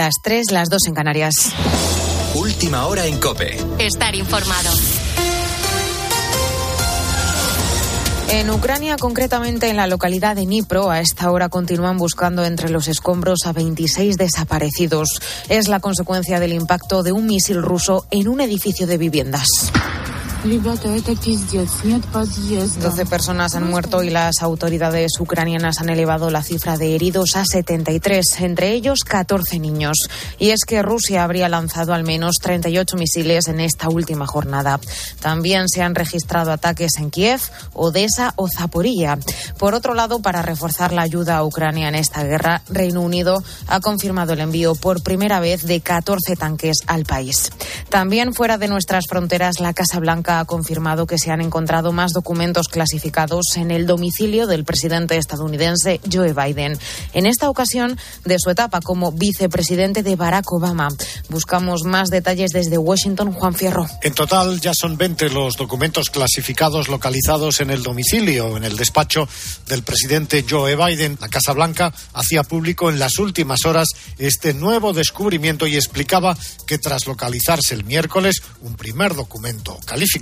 las 3, las 2 en Canarias. Última hora en Cope. Estar informado. En Ucrania, concretamente en la localidad de Dnipro, a esta hora continúan buscando entre los escombros a 26 desaparecidos. Es la consecuencia del impacto de un misil ruso en un edificio de viviendas. 12 personas han muerto y las autoridades ucranianas han elevado la cifra de heridos a 73, entre ellos 14 niños. Y es que Rusia habría lanzado al menos 38 misiles en esta última jornada. También se han registrado ataques en Kiev, Odessa o Zaporilla. Por otro lado, para reforzar la ayuda a Ucrania en esta guerra, Reino Unido ha confirmado el envío por primera vez de 14 tanques al país. También fuera de nuestras fronteras, la Casa Blanca ha confirmado que se han encontrado más documentos clasificados en el domicilio del presidente estadounidense Joe Biden. En esta ocasión, de su etapa como vicepresidente de Barack Obama. Buscamos más detalles desde Washington, Juan Fierro. En total, ya son 20 los documentos clasificados localizados en el domicilio, en el despacho del presidente Joe Biden. La Casa Blanca hacía público en las últimas horas este nuevo descubrimiento y explicaba que tras localizarse el miércoles un primer documento calificado,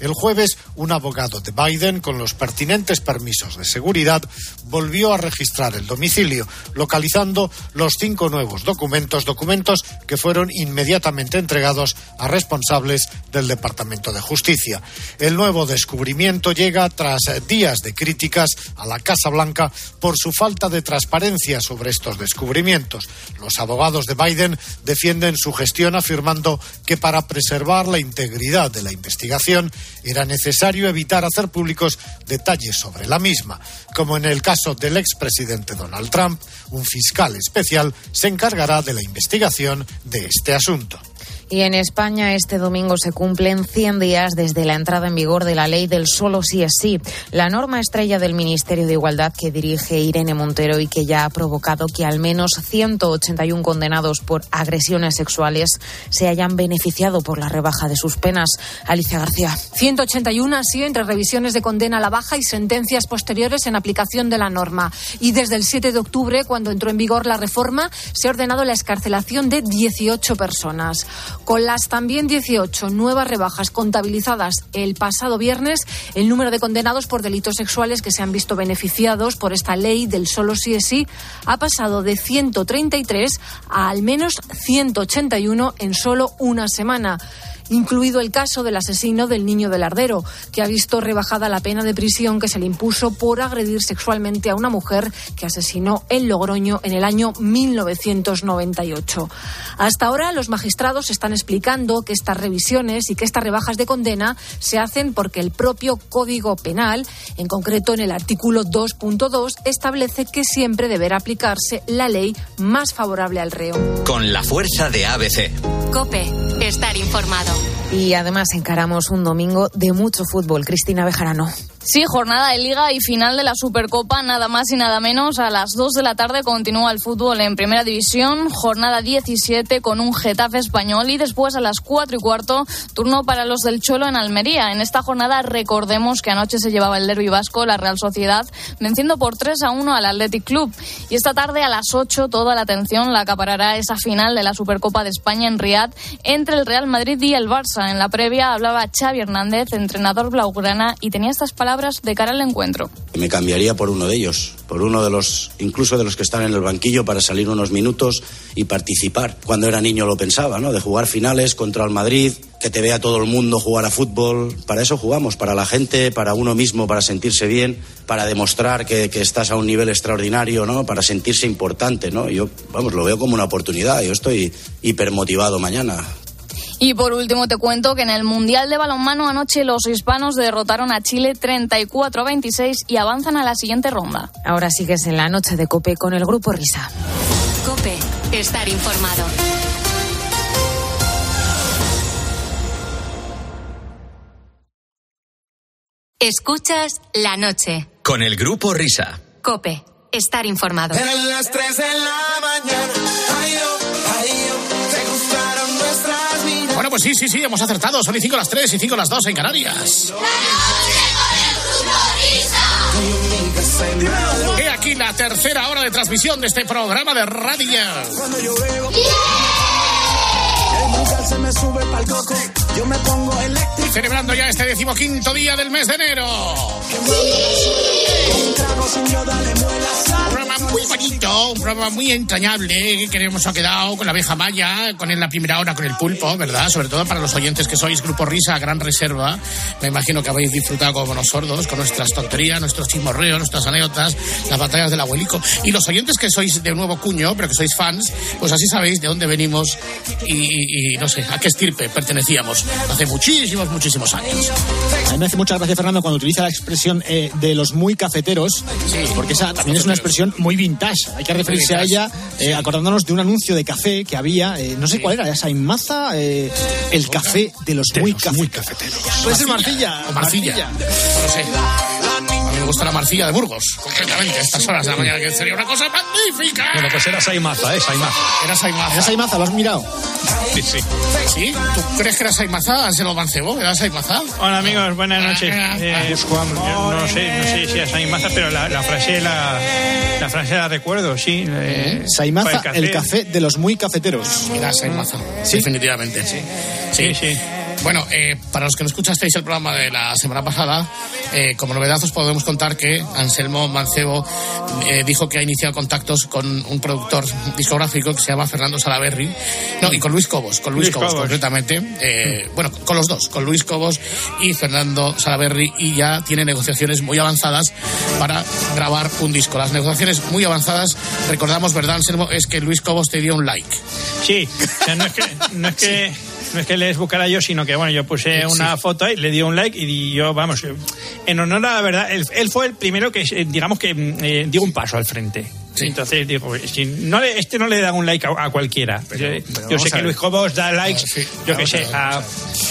el jueves un abogado de Biden, con los pertinentes permisos de seguridad, volvió a registrar el domicilio, localizando los cinco nuevos documentos, documentos que fueron inmediatamente entregados a responsables del Departamento de Justicia. El nuevo descubrimiento llega tras días de críticas a la Casa Blanca por su falta de transparencia sobre estos descubrimientos. Los abogados de Biden defienden su gestión afirmando que para preservar la integridad de la investigación era necesario evitar hacer públicos detalles sobre la misma. Como en el caso del expresidente Donald Trump, un fiscal especial se encargará de la investigación de este asunto. Y en España este domingo se cumplen 100 días desde la entrada en vigor de la ley del solo sí es sí, la norma estrella del Ministerio de Igualdad que dirige Irene Montero y que ya ha provocado que al menos 181 condenados por agresiones sexuales se hayan beneficiado por la rebaja de sus penas. Alicia García. 181 así entre revisiones de condena a la baja y sentencias posteriores en aplicación de la norma. Y desde el 7 de octubre, cuando entró en vigor la reforma, se ha ordenado la escarcelación de 18 personas. Con las también 18 nuevas rebajas contabilizadas el pasado viernes, el número de condenados por delitos sexuales que se han visto beneficiados por esta ley del solo sí es sí ha pasado de 133 a al menos 181 en solo una semana incluido el caso del asesino del niño del Ardero, que ha visto rebajada la pena de prisión que se le impuso por agredir sexualmente a una mujer que asesinó en Logroño en el año 1998. Hasta ahora los magistrados están explicando que estas revisiones y que estas rebajas de condena se hacen porque el propio Código Penal, en concreto en el artículo 2.2, establece que siempre deberá aplicarse la ley más favorable al reo. Con la fuerza de ABC. Cope, estar informado. Y además encaramos un domingo de mucho fútbol. Cristina Bejarano. Sí, jornada de liga y final de la Supercopa, nada más y nada menos. A las 2 de la tarde continúa el fútbol en Primera División, jornada 17 con un Getafe español y después a las 4 y cuarto turno para los del Cholo en Almería. En esta jornada recordemos que anoche se llevaba el derby vasco, la Real Sociedad, venciendo por 3 a 1 al Athletic Club. Y esta tarde a las 8 toda la atención la acaparará esa final de la Supercopa de España en Riad entre el Real Madrid y el Barça. En la previa hablaba Xavi Hernández, entrenador blaugrana, y tenía estas palabras de cara al encuentro. Me cambiaría por uno de ellos, por uno de los, incluso de los que están en el banquillo para salir unos minutos y participar. Cuando era niño lo pensaba, ¿no? De jugar finales contra el Madrid, que te vea todo el mundo jugar a fútbol. Para eso jugamos, para la gente, para uno mismo, para sentirse bien, para demostrar que, que, estás a un nivel extraordinario, ¿no? Para sentirse importante, ¿no? Yo, vamos, lo veo como una oportunidad. Yo estoy hipermotivado mañana. Y por último te cuento que en el Mundial de Balonmano anoche los hispanos derrotaron a Chile 34-26 y avanzan a la siguiente ronda. Ahora sigues en la noche de Cope con el Grupo Risa. Cope, estar informado. Escuchas la noche. Con el Grupo Risa. Cope, estar informado. Eran las 3 de la mañana. Ay, oh, pues sí, sí, sí, hemos acertado. Son y 5 las 3 y 5 las 2 en Canarias. He aquí la tercera hora de transmisión de este programa de radio. Yeah yo me pongo eléctrico. Celebrando ya este decimoquinto día del mes de enero. Un programa muy bonito, un programa muy entrañable que nos ha quedado con la vieja Maya, con en la primera hora con el pulpo, ¿verdad? Sobre todo para los oyentes que sois Grupo Risa, gran reserva. Me imagino que habéis disfrutado como los sordos con nuestras tonterías, nuestros chismorreos, nuestras anécdotas, las batallas del abuelico. Y los oyentes que sois de nuevo cuño, pero que sois fans, pues así sabéis de dónde venimos y no sé, a qué estirpe pertenecíamos hace muchísimos, muchísimos años. A mí me hace mucha gracia, Fernando, cuando utiliza la expresión eh, de los muy cafeteros, porque esa también es una expresión muy vintage. Hay que referirse a Muy ella eh, acordándonos de un anuncio de café que había, eh, no sé cuál era, esa Maza, eh, el café de los muy, cafeteros. Puede ser Marcilla. O Marcilla. No sé. Gusta la marcilla de Burgos, concretamente, a estas horas de la mañana, que sería una cosa magnífica. Bueno, pues era Saimaza, ¿eh? Saimaza. Era Saimaza. Era Saimaza, ¿lo has mirado? Sí, sí. ¿Sí? ¿Tú crees que era Saimaza, Anselo Mancebo? ¿Era Saimaza? Hola amigos, buenas noches. Eh, yo no sé, no sé si es Saimaza, pero la, la frase la, la frase la recuerdo, sí. Eh, Saimaza, por el café de los muy cafeteros. Era Saimaza, definitivamente. Sí, Sí, sí. Bueno, eh, para los que no escuchasteis el programa de la semana pasada, eh, como novedad os podemos contar que Anselmo Mancebo eh, dijo que ha iniciado contactos con un productor discográfico que se llama Fernando Salaberry. No, y con Luis Cobos, con Luis, Luis Cobos, Cobos. concretamente. Eh, bueno, con los dos, con Luis Cobos y Fernando Salaberry, y ya tiene negociaciones muy avanzadas para grabar un disco. Las negociaciones muy avanzadas, recordamos, ¿verdad, Anselmo? Es que Luis Cobos te dio un like. Sí, o sea, no es que, no es que, no es que les buscara yo, sino que bueno, yo puse una foto y le dio un like y yo, vamos, en honor a la verdad, él, él fue el primero que, eh, digamos que eh, dio un paso al frente. Entonces digo, si no le- este no le da un like a, a cualquiera. yo sé que. Luis Cobos da likes, sí, yo a sé, a,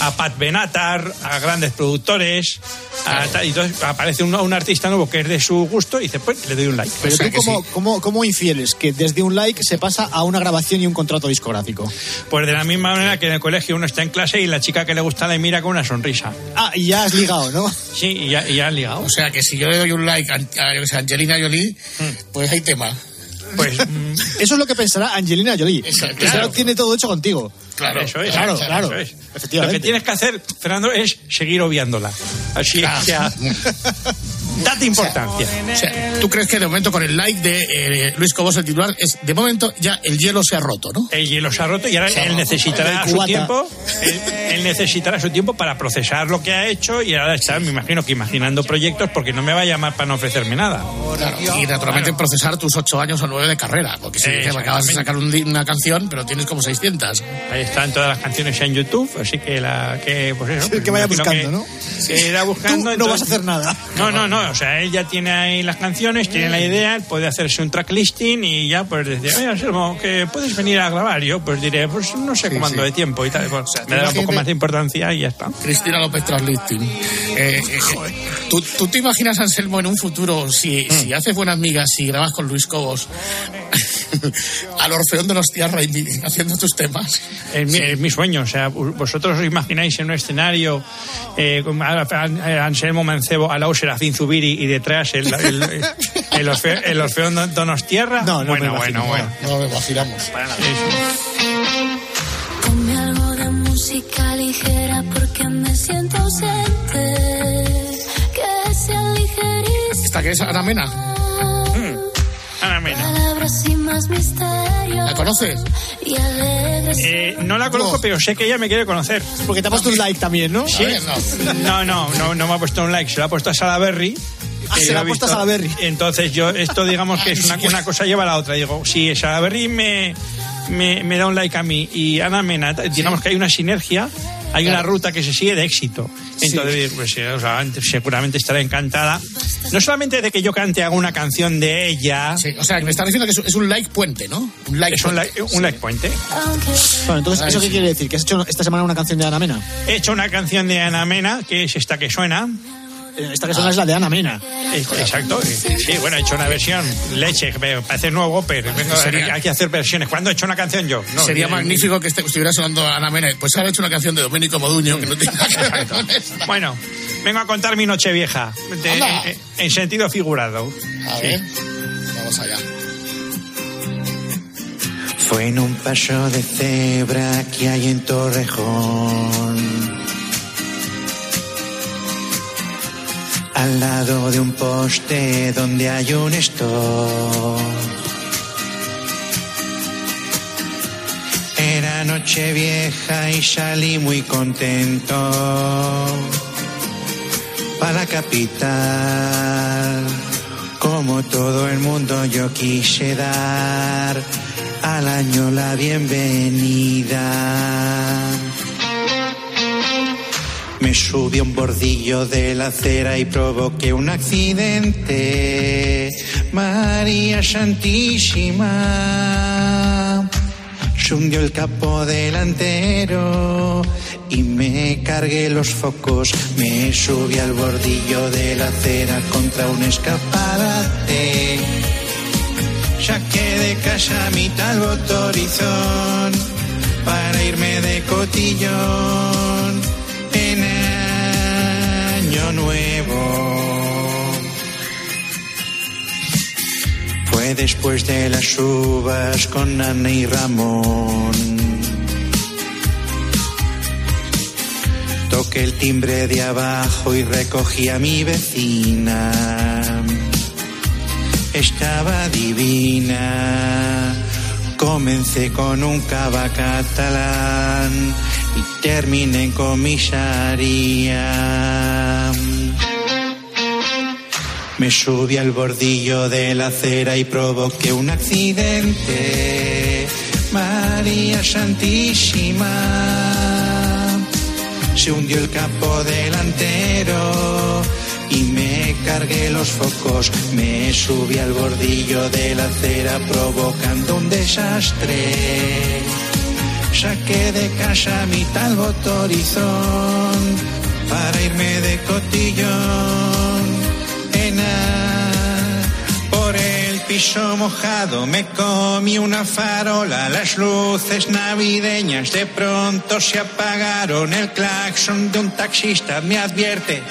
a Pat Benatar, a grandes productores, a tal, y entonces aparece un, un artista nuevo que es de su gusto y dice, pues le doy un like. Pero O sea tú, ¿cómo, sí. cómo, cómo infieres que desde un like se pasa a una grabación y un contrato discográfico? Pues de la misma manera que en el colegio uno está en clase y la chica que le gusta le mira con una sonrisa. Ah, y ya has ligado, ¿no? Sí, y ya, y ya han ligado. O sea que si yo le doy un like a, Angelina Jolie, pues hay tema. Pues mm, Eso es lo que pensará Angelina Jolie. Que claro. tiene todo hecho contigo. Claro, eso es. Claro, eso claro. es. Efectivamente. Lo que tienes que hacer, Fernando, es seguir obviándola. Así Claro. es que date importancia. O sea, ¿tú crees que de momento con el like de eh, Luis Cobos el titular es de momento ya el hielo se ha roto, ¿no? El hielo se ha roto y ahora él necesitará su tiempo. Él, él necesitará su tiempo para procesar lo que ha hecho y ahora está, me imagino que imaginando proyectos porque no me va a llamar para no ofrecerme nada. Claro. Y naturalmente procesar tus ocho años o nueve de carrera, porque si dices, acabas de sacar un una canción, pero tienes como 600. Ahí están todas las canciones en YouTube, así que la que pues eso, pues que vaya imagino buscando, que- que irá buscando. Tú no vas a hacer nada. No, no, no, o sea, él ya tiene ahí las canciones, tiene la idea, él puede hacerse un track listing y ya pues decir, oye, Anselmo, que puedes venir a grabar. Yo pues diré, pues no sé cómo ando de tiempo y tal, pues, me dará un poco más de importancia y ya está. Cristina López Traslisting. Eh, eh, eh, ¿tú, tú te imaginas, Anselmo, en un futuro, si, Mm. si haces buenas migas, si grabas con Luis Cobos, al Orfeón de los Tierra haciendo tus temas? Es mi, es mi sueño, o sea, vosotros os imagináis en un escenario eh, con a- a- Anselmo Mancebo, al lado Serafín Zubiri y detrás el, el, el, el Orfeón Don- Donostierra. No, no me bueno, imagino, bueno, bueno. No lo imaginamos. Ponme algo de música ligera porque me siento ausente. Que sea ligerísima. ¿Esta que es Ana Mena? Ana Mena. ¿La conoces? Eh, no la conozco, pero sé que ella me quiere conocer. Porque te ha puesto un like también, ¿no? Sí. Ver, no. No, no, no, no me ha puesto un like, se lo ha puesto a Salaberry. Ah, que se lo ha puesto a visto- Salaberry. Entonces yo, esto digamos que es una, una cosa lleva a la otra. Digo, si Salaberry me, me, me da un like a mí y Ana Mena, digamos que hay una sinergia, hay una ruta que se sigue de éxito. Entonces, pues, eh, o sea, seguramente estará encantada. No solamente de que yo cante haga una canción de ella, Sí, o sea, me estás diciendo que es, un like puente, ¿no? Un like es un puente. like, un like puente. Bueno, entonces, ¿eso qué quiere decir? ¿Que has hecho esta semana una canción de Ana Mena? He hecho una canción de Ana Mena, que es esta que suena. Eh, Esta que suena es la de Ana Mena. Exacto. Sí, bueno, he hecho una versión leche, que me parece nuevo, pero vengo, Sería- hay que hacer versiones. ¿Cuándo he hecho una canción yo? No, Sería eh, magnífico que este- estuviera sonando Ana Mena. Pues ahora he hecho una canción de Domenico Moduño que no tiene nada que ver Exacto. con esta. Bueno, vengo a contar mi noche vieja, de- Anda. en, en sentido figurado. A ver, vamos allá. Fue en un paso de cebra que hay en Torrejón. Al lado de un poste donde hay un store. Era noche vieja y salí muy contento para la capital. Como todo el mundo yo quise dar al año la bienvenida. Me subí a un bordillo de la acera y provoqué un accidente. María Santísima. Se hundió el capo delantero y me cargué los focos. Me subí al bordillo de la acera contra un escaparate. Saqué de casa mi tal botorizón para irme de cotillón en año nuevo. Fue después de las uvas con Ana y Ramón. Toqué el timbre de abajo y recogí a mi vecina. Estaba divina. Comencé con un cava catalán y terminé en comisaría. Me subí al bordillo de la acera y provoqué un accidente. María Santísima. Se hundió el capo delantero y me cargué los focos. Me subí al bordillo de la acera provocando un desastre. Saqué de casa mi tal botorizón para irme de cotillón piso mojado me comí una farola. Las luces navideñas de pronto se apagaron. El claxon de un taxista me advierte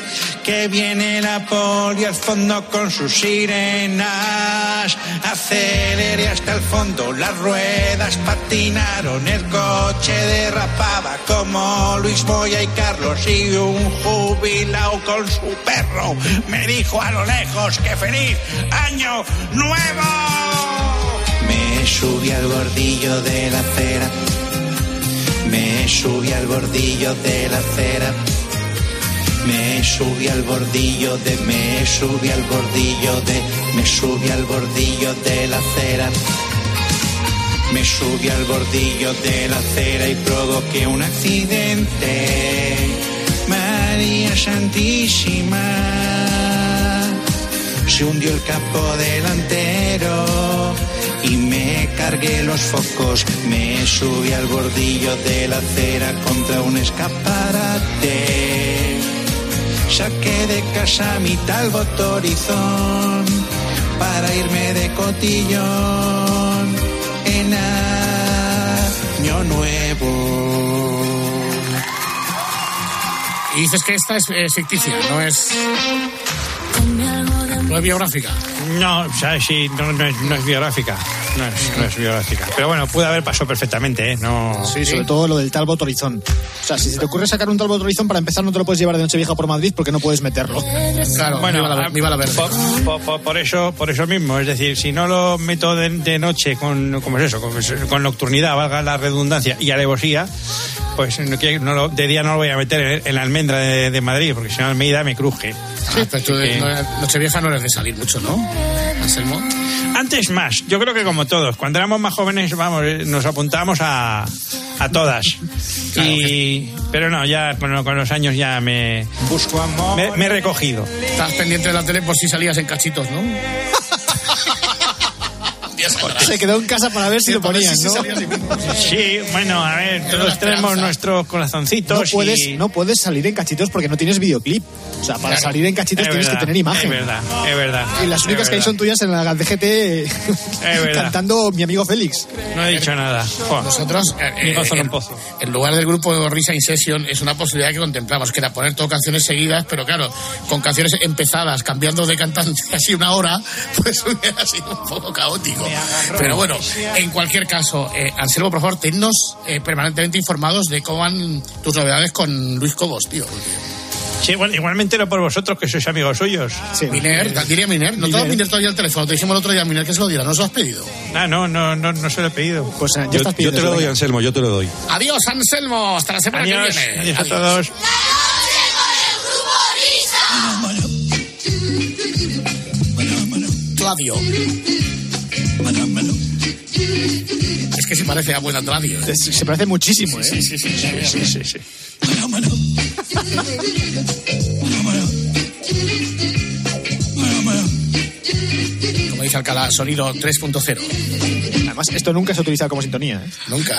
que viene la poli al fondo con sus sirenas. Aceleré hasta el fondo las ruedas patinaron. El coche derrapaba como Luis Moya y Carlos y un jubilado con su perro me dijo a lo lejos que feliz año nuevo me subí al bordillo de la acera me subí al bordillo de la acera me subí al bordillo de, me subí al bordillo de, me subí al bordillo de la acera. Me subí al bordillo de la acera y provoqué un accidente. María Santísima. Se el capo delantero y me cargué los focos. Me subí al bordillo de la acera contra un escaparate. Saqué de casa mi tal botorizón para irme de cotillón en año nuevo. Y dices que esta es, eh, ficticia, no es, no es biográfica. No, o sea, sí, no, no es, no es biográfica. No es, no es biográfica. Pero bueno, puede haber pasado perfectamente, ¿eh? No... Sí, sobre todo lo del Talbot Horizon. O sea, si se te ocurre sacar un Talbot Horizon, para empezar no te lo puedes llevar de Nochevieja por Madrid porque no puedes meterlo. Claro, Bueno, ah, viva la verde. Por, por- por- por eso, por eso mismo, es decir, si no lo meto de, de noche con, ¿cómo es eso? Con, con nocturnidad, valga la redundancia, y alevosía, pues no, que no lo- de día no lo voy a meter en, en la almendra de, de Madrid, porque si no Almeida me cruje. Ah, pero tú no- Nochevieja no eres de salir mucho, ¿no? Anselmo. Antes más, yo creo que como todos, cuando éramos más jóvenes, vamos, eh, nos apuntábamos a, a todas. Y, pero no, ya con, con los años ya me, Busco amor. me, me he recogido. Estás pendiente de la tele por si salías en cachitos, ¿no? Se quedó en casa para ver si lo ponían, ¿no? Sí, bueno, a ver, todos tenemos nuestros No corazoncitos. puedes, y... no puedes salir en cachitos porque no tienes videoclip. O sea, para Claro. salir en cachitos Es tienes verdad, que tener imagen. Es verdad, es verdad. Y las únicas que hay son tuyas en la DGT cantando mi amigo Félix. No he dicho nada. Nosotros, eh, eh, gozo ni en, pozo. en lugar del grupo Risa In Session, es una posibilidad que contemplamos, que era poner todo canciones seguidas, pero claro, con canciones empezadas, cambiando de cantante así una hora, pues hubiera sido un poco caótico. Pero bueno, en cualquier caso, eh, Anselmo, por favor, tennos eh, permanentemente informados de cómo van tus novedades con Luis Cobos, tío. Sí, bueno, igualmente no por vosotros, que sois amigos suyos. Miner, diría Miner. No te ha dado Miner todavía el teléfono. Te dijimos el otro día, Miner, que se lo diera. ¿No se lo has pedido? Ah, no, no, no, no se lo he pedido. Pues Yo, te lo doy, venga. Anselmo, yo te lo doy. Adiós, Anselmo. Hasta la semana Adiós, que viene. adiós a todos. Claudio. Que se parece a buena Claudio. ¿eh? Se, se parece muchísimo, ¿eh? Sí, sí, sí, sí, sí, sí, sí. Como dice Alcalá, sonido 3.0. Además, esto nunca se ha utilizado como sintonía. ¿eh? Nunca.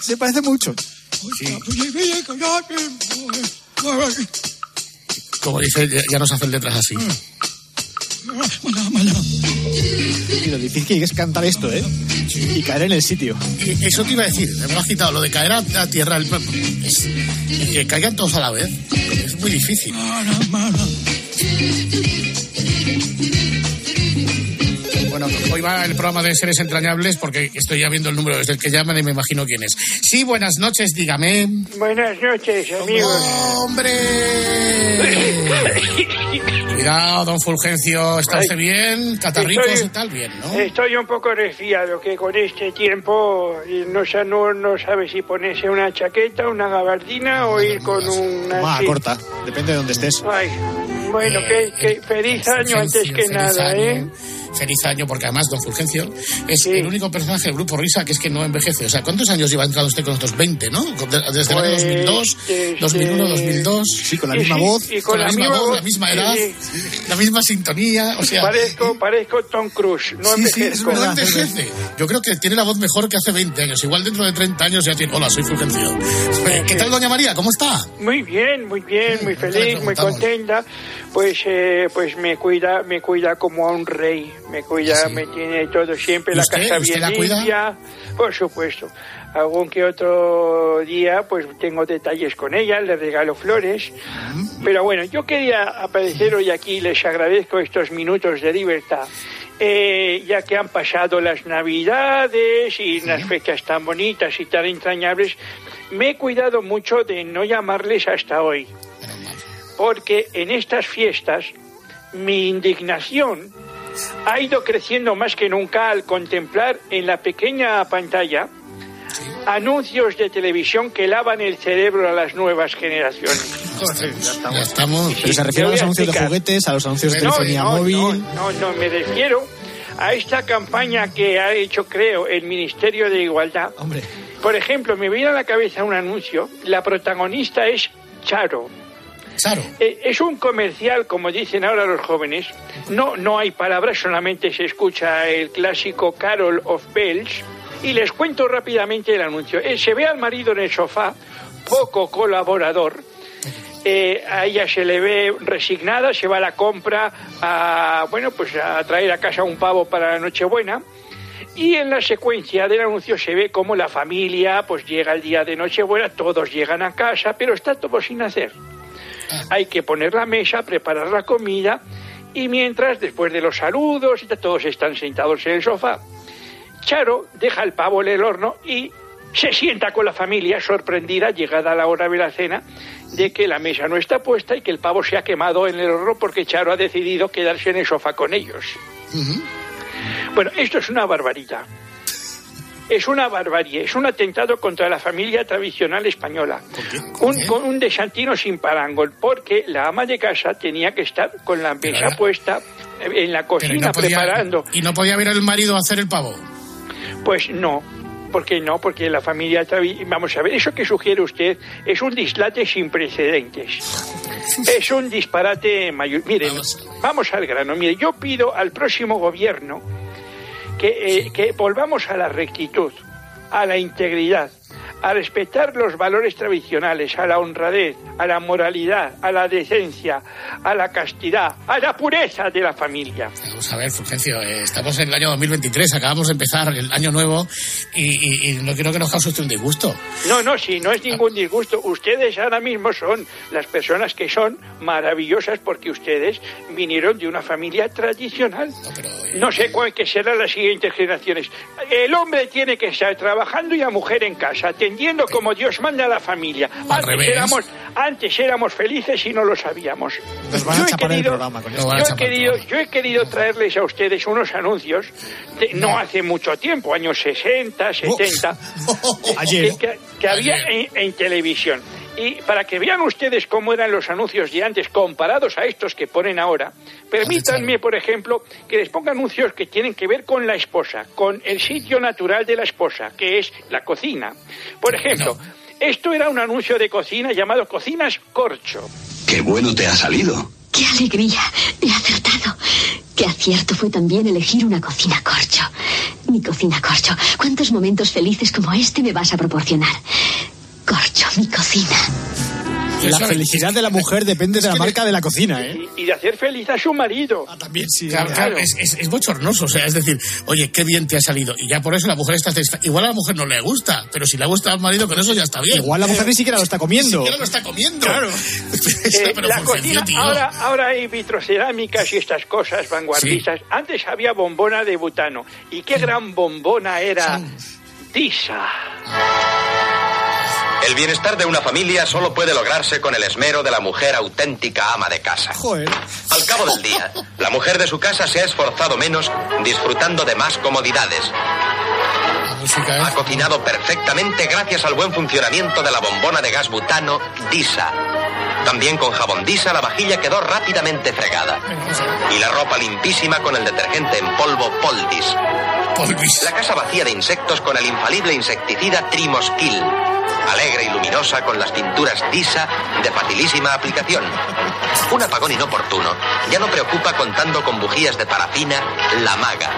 Se parece mucho. Como dice, ya- ya nos hacen letras así. Y lo difícil que es cantar esto, ¿eh? Y caer en el sitio. Y Eso te iba a decir, me lo has quitado, lo de caer a, a tierra, el, es- y que caigan todos a la vez. Es muy difícil. Bueno, hoy va el programa de seres entrañables porque estoy ya viendo el número desde el que llaman y me imagino quién es. Sí, buenas noches, dígame. Buenas noches, amigos. ¡Hombre! Cuidado, don Fulgencio, ¿está usted bien? ¿Catarricos Estoy- y tal? Bien, ¿no? Estoy un poco resfriado, que con este tiempo eh, no, no, no sabe si ponerse una chaqueta, una gabardina o ir con una... Más sí. corta. Depende de dónde estés. Ay, bueno, que, que feliz año antes que Feliz nada, año. ¿eh? Feliz año, porque además Don Fulgencio es el único personaje del grupo Risa que es que no envejece. O sea, ¿cuántos años lleva entrado usted con nosotros? 20, ¿no? Desde el año Pues, 2002, desde- 2001, 2002. Sí, con la misma sí, voz. y con la misma misma voz, voz, la misma sí, edad, sí. la misma sintonía. O sea, Parezco, parezco Tom Cruise, no sí, sí, envejezco. verdad, envejece. Yo creo que tiene la voz mejor que hace 20 años. Igual dentro de 30 años ya tiene. Hola, soy Fulgencio. ¿Qué tal, doña María? ¿Cómo está? Muy bien, muy bien, muy feliz, muy contenta. Pues, eh, pues me cuida, me cuida como a un rey. Me cuida, me tiene todo siempre ¿Y la usted? casa ¿Usted bien la limpia. Por supuesto. Algún que otro día, pues tengo detalles con ella, le regalo flores. Pero bueno, yo quería aparecer hoy aquí, les agradezco estos minutos de libertad. eh, ya que han pasado las navidades y las fechas tan bonitas y tan entrañables, me he cuidado mucho de no llamarles hasta hoy. Porque en estas fiestas mi indignación ha ido creciendo más que nunca al contemplar en la pequeña pantalla anuncios de televisión que lavan el cerebro a las nuevas generaciones. Ya estamos. Pero se refiere a los anuncios de explicar. juguetes, a los anuncios de No, telefonía no, móvil. No, no, no, me refiero a esta campaña que ha hecho, creo, el Ministerio de Igualdad. Hombre. Por ejemplo, me viene a la cabeza un anuncio. La protagonista es Charo. Eh, es un comercial, como dicen ahora los jóvenes. No, no hay palabras, solamente se escucha el clásico Carol of Bells. Y les cuento rápidamente el anuncio. Eh, se ve al marido en el sofá, poco colaborador. Eh, a ella se le ve resignada, se va a la compra a, bueno, pues a traer a casa un pavo para la Nochebuena. Y en la secuencia del anuncio se ve cómo la familia pues llega el día de Nochebuena, todos llegan a casa, pero está todo sin hacer. Hay que poner la mesa, preparar la comida y mientras, después de los saludos, todos están sentados en el sofá, Charo deja el pavo en el horno y se sienta con la familia sorprendida, llegada la hora de la cena, de que la mesa no está puesta y que el pavo se ha quemado en el horno porque Charo ha decidido quedarse en el sofá con ellos. Bueno, esto es una barbaridad. Es una barbarie, es un atentado contra la familia tradicional española. Un, con un desantino sin parangón, porque la ama de casa tenía que estar con la mesa puesta en la cocina no podía- preparando. Y no podía ver el marido hacer el pavo. Pues no. ¿Por qué no? Porque la familia... Vamos a ver, eso que sugiere usted es un dislate sin precedentes. Es un disparate mayor. Miren, vamos al grano. Mire, yo pido al próximo gobierno que, eh, que volvamos a la rectitud, a la integridad, a respetar los valores tradicionales, a la honradez, a la moralidad, a la decencia, a la castidad, a la pureza de la familia. Vamos a ver, Fulgencio, eh, estamos en el año 2023, acabamos de empezar el año nuevo y, y- y no quiero que nos cause usted un disgusto. No, no, sí, no es ningún disgusto. Ustedes ahora mismo son las personas que son maravillosas porque ustedes vinieron de una familia tradicional. No sé cuál que serán las siguientes generaciones. El hombre tiene que estar trabajando y la mujer en casa, atendiendo como Dios manda a la familia. Antes revés. éramos, antes éramos felices y no lo sabíamos. Yo he querido- yo he, querido, yo he querido traerles a ustedes unos anuncios, de- no hace mucho tiempo, años 60, 70, Ayer. que, que había en, en televisión. Y para que vean ustedes cómo eran los anuncios de antes comparados a estos que ponen ahora, permítanme, por ejemplo, que les ponga anuncios que tienen que ver con la esposa, con el sitio natural de la esposa, que es la cocina. Por ejemplo, esto era un anuncio de cocina llamado Cocinas Corcho. Qué bueno te ha salido. ¡Qué alegría! He acertado. Qué acierto fue también elegir una cocina corcho. Mi cocina corcho. ¿Cuántos momentos felices como este me vas a proporcionar? Corcho, mi cocina. La felicidad de la mujer depende de la marca de la cocina, ¿eh? Y, y de hacer feliz a su marido. también sí. Claro, claro, es, es, es bochornoso, o sea, es decir, oye, qué bien te ha salido. Y ya por eso la mujer está Igual a la mujer no le gusta, pero si le gusta al marido, con eso ya está bien. Igual la mujer ni siquiera lo está comiendo. Ni siquiera lo está comiendo. Claro. Eh, pero la cocina, tío. ahora, ahora hay vitrocerámicas y estas cosas vanguardistas. Antes había bombona de butano. Y qué gran bombona era Disa. El bienestar de una familia solo puede lograrse con el esmero de la mujer auténtica ama de casa. Al cabo del día, la mujer de su casa se ha esforzado menos disfrutando de más comodidades. Ha cocinado perfectamente gracias al buen funcionamiento de la bombona de gas butano Disa. También con jabón Disa la vajilla quedó rápidamente fregada. Y la ropa limpísima con el detergente en polvo Poldis. La casa vacía de insectos con el infalible insecticida Trimosquil. Alegre y luminosa con las pinturas Disa de facilísima aplicación. Un apagón inoportuno ya no preocupa contando con bujías de parafina La Maga.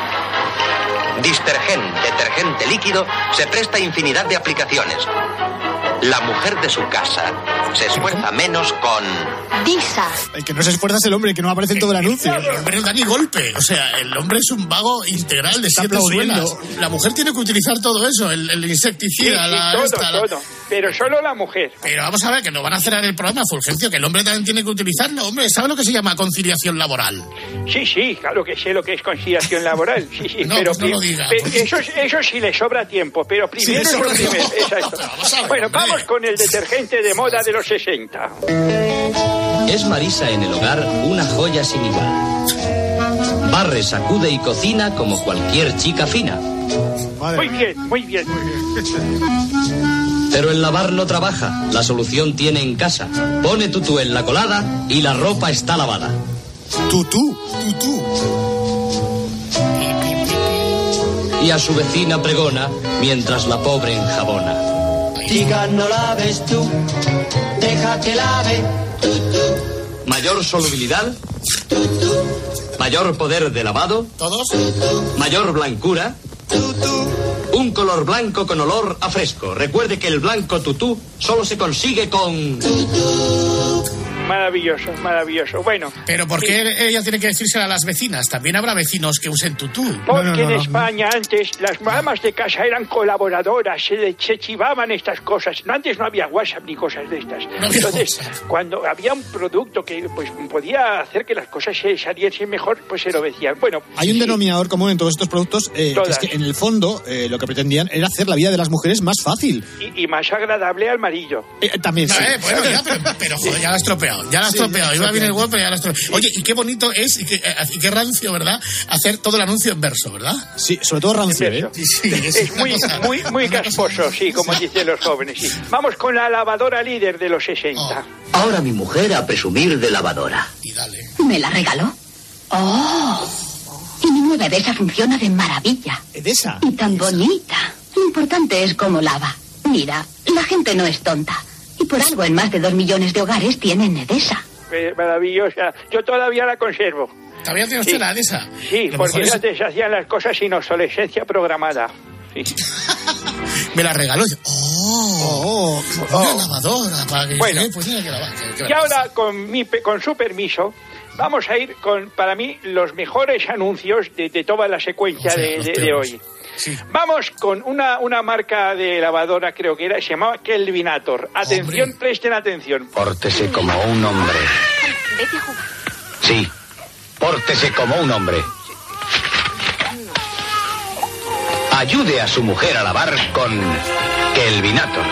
Distergen, detergente líquido, se presta infinidad de aplicaciones. La mujer de su casa se esfuerza menos con... Disa. El que no se esfuerza es el hombre, que no aparece en todo el anuncio. El hombre no da ni golpe. O sea, el hombre es un vago integral de Está siete aplaudiendo. suelas. La mujer tiene que utilizar todo eso, el, el Sí, insecticida, sí, la, todo, esta, la- todo. Pero solo la mujer. Pero vamos a ver, que no van a cerrar el programa, Fulgencio, que el hombre también tiene que utilizarlo. Hombre, ¿sabe lo que se llama conciliación laboral? Sí, sí, claro que sé lo que es conciliación laboral. Sí, sí, No, pero pues no lo diga, pe- porque- eso, eso sí le sobra tiempo, pero Sí, primero le es lo primero. tiempo. Exacto. Bueno, vamos con el detergente de moda de los 60. Es Marisa en el hogar una joya sin igual. Barre, sacude y cocina como cualquier chica fina. Muy bien, muy bien. Pero el lavar no trabaja. La solución tiene en casa. Pone tutú en la colada y la ropa está lavada. Tutú. Y a su vecina pregona mientras la pobre enjabona. Chica, no laves tú, deja que lave. Mayor solubilidad. Mayor poder de lavado. ¿Todos? Mayor blancura. Un color blanco con olor a fresco. Recuerde que el blanco tutú solo se consigue con... Maravilloso, maravilloso. Bueno. Pero ¿por qué ella tiene que decírselo a las vecinas? También habrá vecinos que usen tutú. Porque en España antes las mamás de casa eran colaboradoras, se, le- se chivaban estas cosas. No, antes no había WhatsApp ni cosas de estas. Entonces, cuando había un producto que pues podía hacer que las cosas se saliesen mejor, pues se lo decían. Bueno, Hay un denominador común en todos estos productos, eh, que es que en el fondo eh, lo que pretendían era hacer la vida de las mujeres más fácil. y, y más agradable al marido. Eh, también sí. Eh, bueno, ya, pero, pero, joder, ya la has estropeado. Ya la has Sí, estropeado. Iba bien el pero ya la has estropeado. Oye, y qué bonito es y qué, y qué rancio, ¿verdad? Hacer todo el anuncio en verso, ¿verdad? Sí, sobre todo rancio, ¿eh? Sí, sí, es muy, cosa- muy, muy casposo, sí, como dicen los jóvenes. sí. Vamos con la lavadora líder de los 60. Ahora mi mujer a presumir de lavadora. ¿Me la regaló? ¡Oh! Y mi nueva Edesa funciona de maravilla. ¿Edesa? Y tan bonita. Lo importante es cómo lava. Mira, la gente no es tonta. Y por algo en más de dos millones de hogares tienen Edesa. Eh, Maravillosa. Yo todavía la conservo. ¿Todavía tiene usted Sí. la de esa? Sí, Lo porque es- antes se hacían las cosas sin obsolescencia programada. Sí. Me la regaló. y dice, ¡Oh! Oh, una lavadora para que Bueno. eh, pues que que- Y ahora, con, mi, pe- con su permiso, vamos a ir con, para mí, los mejores anuncios de, de toda la secuencia O sea, de, de- de peores. Vamos con una, una marca de lavadora, creo que era, se llamaba Kelvinator. Atención, presten atención. Pórtese como un hombre. Sí, pórtese como un hombre. Ayude a su mujer a lavar con Kelvinator.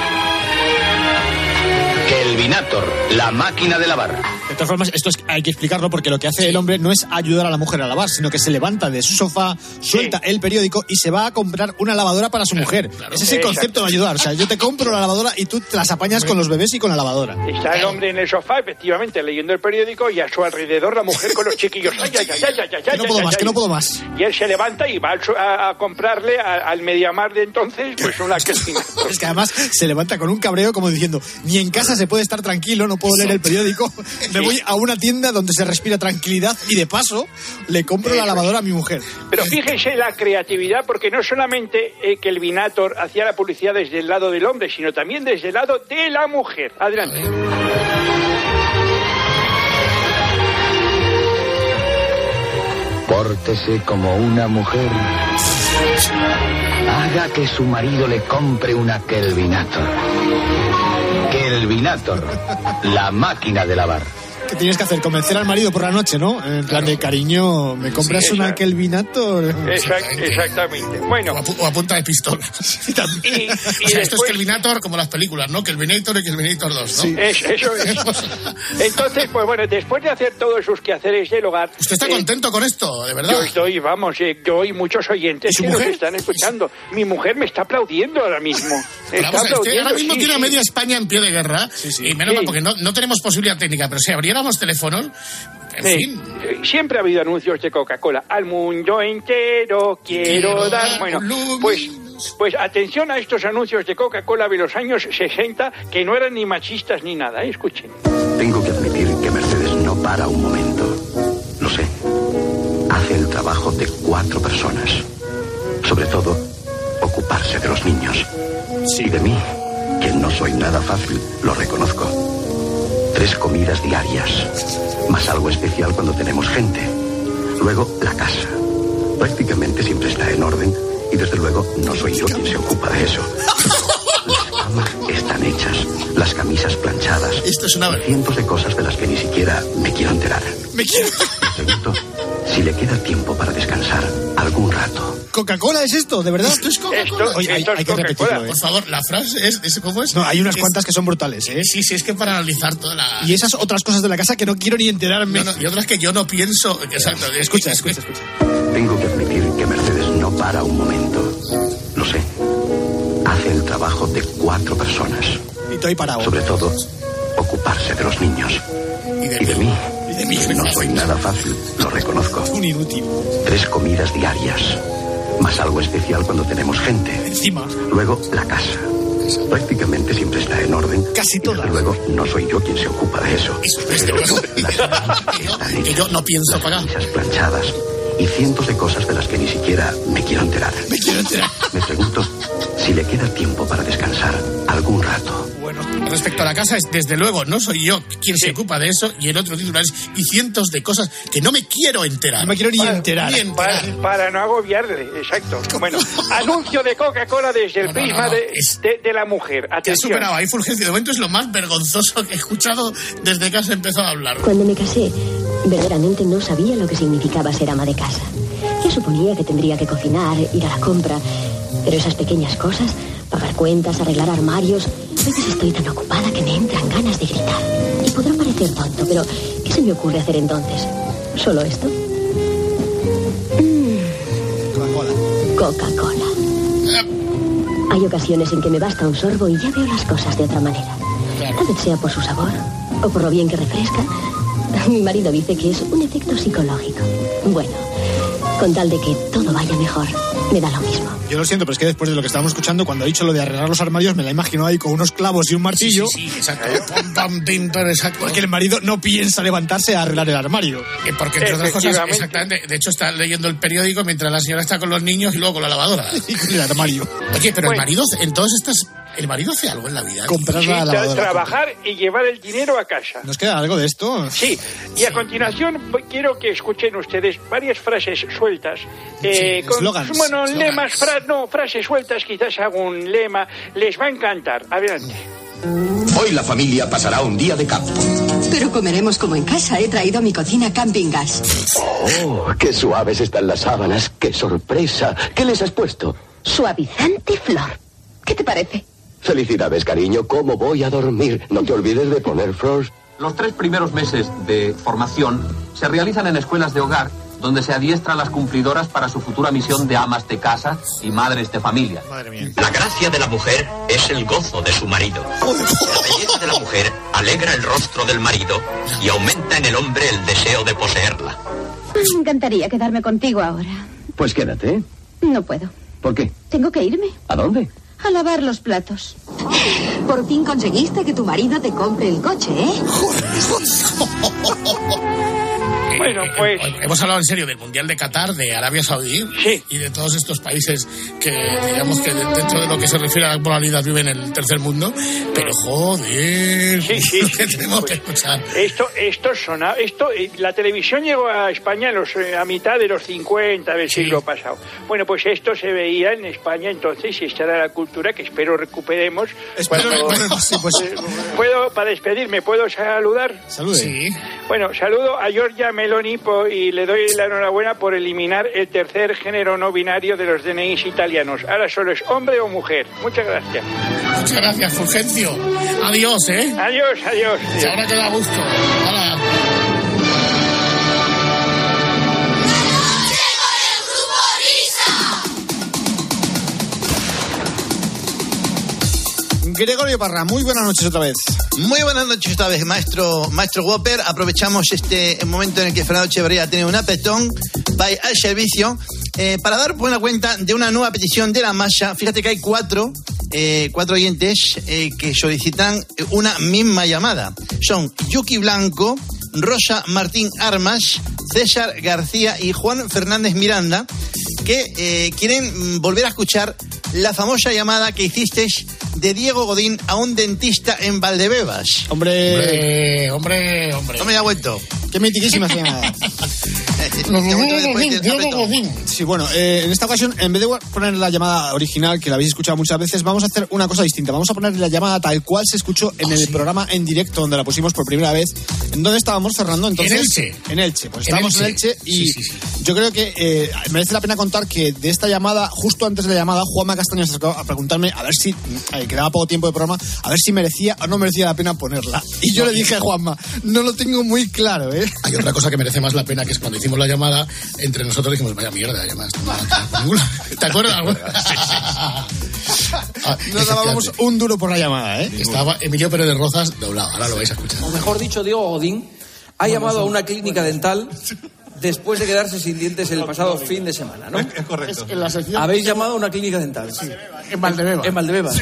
Kelvinator, la máquina de lavar. De todas formas, esto es- hay que explicarlo porque lo que hace el hombre no es ayudar a la mujer a lavar, sino que se levanta de su sofá, suelta el periódico y se va a comprar una lavadora para su mujer. Ese es el concepto de ayudar. O sea, yo te compro la lavadora y tú te las apañas con los bebés y con la lavadora. Está el hombre en el sofá, efectivamente, leyendo el periódico y a su alrededor la mujer con los chiquillos. Ay, ay, ay, Que no puedo más, que no puedo más. Y él se levanta y va a, a comprarle a- al Mediamar de entonces pues una Kelvinator. Es que además se levanta con un cabreo como diciendo, ni en casa se puede estar tranquilo, no puedo leer el periódico, me voy a una tienda donde se respira tranquilidad y de paso le compro la lavadora a mi mujer. Pero fíjense la creatividad, porque no solamente eh, que el Vinator hacía la publicidad desde el lado del hombre, sino también desde el lado de la mujer. Adelante. Pórtese como una mujer. Haga que su marido le compre una Kelvinator. Kelvinator, la máquina de lavar. ¿Qué tienes que hacer? Convencer al marido por la noche, ¿no? En plan de cariño, ¿me compras Sí, una exacto. Kelvinator? Exact- exactamente. Bueno, O a, o a punta de pistola. y, y o sea, esto es después- Kelvinator como las películas, ¿no? Kelvinator y Kelvinator 2, ¿no? Es- eso es. Entonces, pues bueno, después de hacer todos sus quehaceres del hogar. ¿Usted está eh, contento con esto, de verdad? Yo estoy, vamos, eh, yo y muchos oyentes ¿Y que nos mujer? están escuchando. Mi mujer me está aplaudiendo ahora mismo. Está aplaudiendo, ahora mismo sí, tiene a sí. media España en pie de guerra. Y menos mal, Sí. porque no, no tenemos posibilidad técnica, pero si abriéramos teléfonos, en Sí. fin. Siempre ha habido anuncios de Coca-Cola. Al mundo entero quiero Quiero dar. Bueno, pues, pues atención a estos anuncios de Coca-Cola de los años 60 que no eran ni machistas ni nada. ¿eh? Escuchen. Tengo que admitir que Mercedes no para un momento. Lo sé. Hace el trabajo de cuatro personas. Sobre todo, ocuparse de los niños. Y de mí, que no soy nada fácil, lo reconozco. Tres comidas diarias, más algo especial cuando tenemos gente. Luego, la casa. Prácticamente siempre está en orden y desde luego no soy yo quien se ocupa de eso. Las camas están hechas, las camisas planchadas. Esto es una cientos de cosas de las que ni siquiera me quiero enterar. Me quiero. Me pregunto si le queda tiempo para descansar algún rato. ¿Coca-Cola es esto? ¿De verdad? Esto es Coca-Cola. Oye, hay, hay que repetirlo, ¿eh? Por favor, la frase es, es- ¿cómo es? No, hay unas Es- cuantas que son brutales, ¿eh? Sí, sí, es que para analizar toda la... Y esas otras cosas de la casa que no quiero ni enterarme. No, no, y otras que yo no pienso... Exacto. Escucha, escucha, escucha. Tengo que admitir que Mercedes no para un momento. Trabajo de cuatro personas. Y estoy parado. Sobre todo, ocuparse de los niños. Y de, Y de mí. Y de mí. No soy nada fácil, lo reconozco. Un inútil. Tres comidas diarias. Más algo especial cuando tenemos gente. Encima. Luego, la casa. Prácticamente siempre está en orden. Casi desde luego, no soy yo quien se ocupa de eso. Eso, luego. que yo no pienso pagar. Camisas planchadas y cientos de cosas de las que ni siquiera me quiero enterar. Me quiero enterar. Me pregunto si le queda tiempo para descansar algún rato. Bueno. Respecto a la casa, es desde luego, no soy yo quien se ocupa de eso, y el otro titular es y cientos de cosas que no me quiero enterar. No me quiero ni Para- enterar. Ni Para, enterar. para no agobiarle, exacto. Bueno, anuncio de Coca-Cola desde el No, prisma no, no, de, es- de- de la mujer. Te has Atención. superado ahí, Fulgencio. De momento es lo más vergonzoso que he escuchado desde que has empezado a hablar. Cuando me casé, verdaderamente no sabía lo que significaba ser ama de casa. Yo suponía que tendría que cocinar, ir a la compra, pero esas pequeñas cosas, pagar cuentas, arreglar armarios, a veces estoy tan ocupada que me entran ganas de gritar. Y podrá parecer tonto, pero ¿qué se me ocurre hacer entonces? ¿Solo esto? Coca-Cola. Coca-Cola. Hay ocasiones en que me basta un sorbo y ya veo las cosas de otra manera. Tal vez sea por su sabor o por lo bien que refresca. Mi marido dice que es un efecto psicológico. Bueno, con tal de que todo vaya mejor, me da lo mismo. Yo lo siento, pero es que después de lo que estábamos escuchando, cuando ha dicho lo de arreglar los armarios, me la imagino ahí con unos clavos y un martillo. Sí, sí, sí, exacto. Pam, pam, pam, exacto. Porque el marido no piensa levantarse a arreglar el armario. Eh, Porque entre otras cosas, exactamente. De hecho, está leyendo el periódico mientras la señora está con los niños y luego con la lavadora. Y con el armario. Oye, pero el marido, en todas estas ¿El marido hace algo en la vida? Comprar Sí, la lavadora. trabajar y llevar el dinero a casa. ¿Nos queda algo de esto? Sí, y a continuación pues, quiero que escuchen ustedes varias frases sueltas. eh, Sí, con, eslogans, bueno, lemas, fra- no, frases sueltas, quizás hago un lema. Les va a encantar. Adelante. Hoy la familia pasará un día de campo. Pero comeremos como en casa. He traído a mi cocina camping gas. Oh, qué suaves están las sábanas. Qué sorpresa. ¿Qué les has puesto? Suavizante flor. ¿Qué te parece? Felicidades, cariño. ¿Cómo voy a dormir? No te olvides de poner Frost. Los tres primeros meses de formación se realizan en escuelas de hogar donde se adiestra a las cumplidoras para su futura misión de amas de casa y madres de familia. La gracia de la mujer es el gozo de su marido. La belleza de la mujer alegra el rostro del marido y aumenta en el hombre el deseo de poseerla. Me encantaría quedarme contigo ahora. Pues quédate. No puedo. ¿Por qué? Tengo que irme ¿A dónde? A lavar los platos. Por fin conseguiste que tu marido te compre el coche, ¿eh? Bueno, pues. Hemos hablado en serio del Mundial de Qatar, de Arabia Saudí y de todos estos países que, digamos que de- dentro de lo que se refiere a la moralidad viven en el tercer mundo. Pero joder, Sí, sí, sí, que tenemos que escuchar. Esto, esto sonaba, esto, eh, la televisión llegó a España en los, eh, a mitad de los 50 del siglo pasado. Bueno, pues esto se veía en España entonces y esta era la cultura que espero recuperemos. Espero Cuando- sí, pues. Eh, ¿Puedo, para despedirme, puedo saludar? Salude. Sí. Bueno, saludo a Giorgia Meloni po- y le doy la enhorabuena por eliminar el tercer género no binario de los DNIs italianos. Ahora solo es hombre o mujer. Muchas gracias. Muchas gracias, Fulgencio. Adiós, ¿eh? Adiós, adiós. Se habrá quedado a gusto. Hola. Gregorio Parra, muy buenas noches otra vez. Muy buenas noches esta vez, maestro, maestro Whopper. Aprovechamos este momento en el que Fernando Echeverría tiene un apetón va al servicio eh, para dar buena cuenta de una nueva petición de la masa. Fíjate que hay cuatro, eh, cuatro oyentes eh, que solicitan una misma llamada. Son Yuki Blanco, Rosa Martín Armas, César García y Juan Fernández Miranda, que eh, quieren volver a escuchar la famosa llamada que hicisteis de Diego Godín a un dentista en Valdebebas. Hombre, hombre, hombre, hombre. No me ha vuelto. Qué mitiquísima se llama. Sí, bueno, eh, en esta ocasión, en vez de poner la llamada original, que la habéis escuchado muchas veces, vamos a hacer una cosa distinta. Vamos a poner la llamada tal cual se escuchó en el programa en directo, donde la pusimos por primera vez. ¿En dónde estábamos cerrando entonces? En Elche. En Elche. Pues En estábamos en Elche. Elche y Sí, sí, sí. yo creo que eh, merece la pena contar que de esta llamada, justo antes de la llamada, Juanma Castaño se acercó a preguntarme a ver si, eh, quedaba poco tiempo de programa, a ver si merecía o no merecía la pena ponerla. Y yo le dije a Juanma, no lo tengo muy claro, ¿eh? Hay otra cosa que merece más la pena, que es cuando hicimos la llamada, entre nosotros dijimos, vaya mierda de llamada. esta no va a quedar por ninguna". ¿Te acuerdas? Ah, Nos dábamos un duro por la llamada, ¿eh? Estaba Emilio Pérez de Rozas doblado, ahora lo vais a escuchar. O mejor dicho, Diego Godín ha llamado a una clínica dental después de quedarse sin dientes el pasado fin de semana, ¿no? Es correcto. En la sección... Habéis llamado a una clínica dental. Sí. En Valdebebas. En Valdebebas.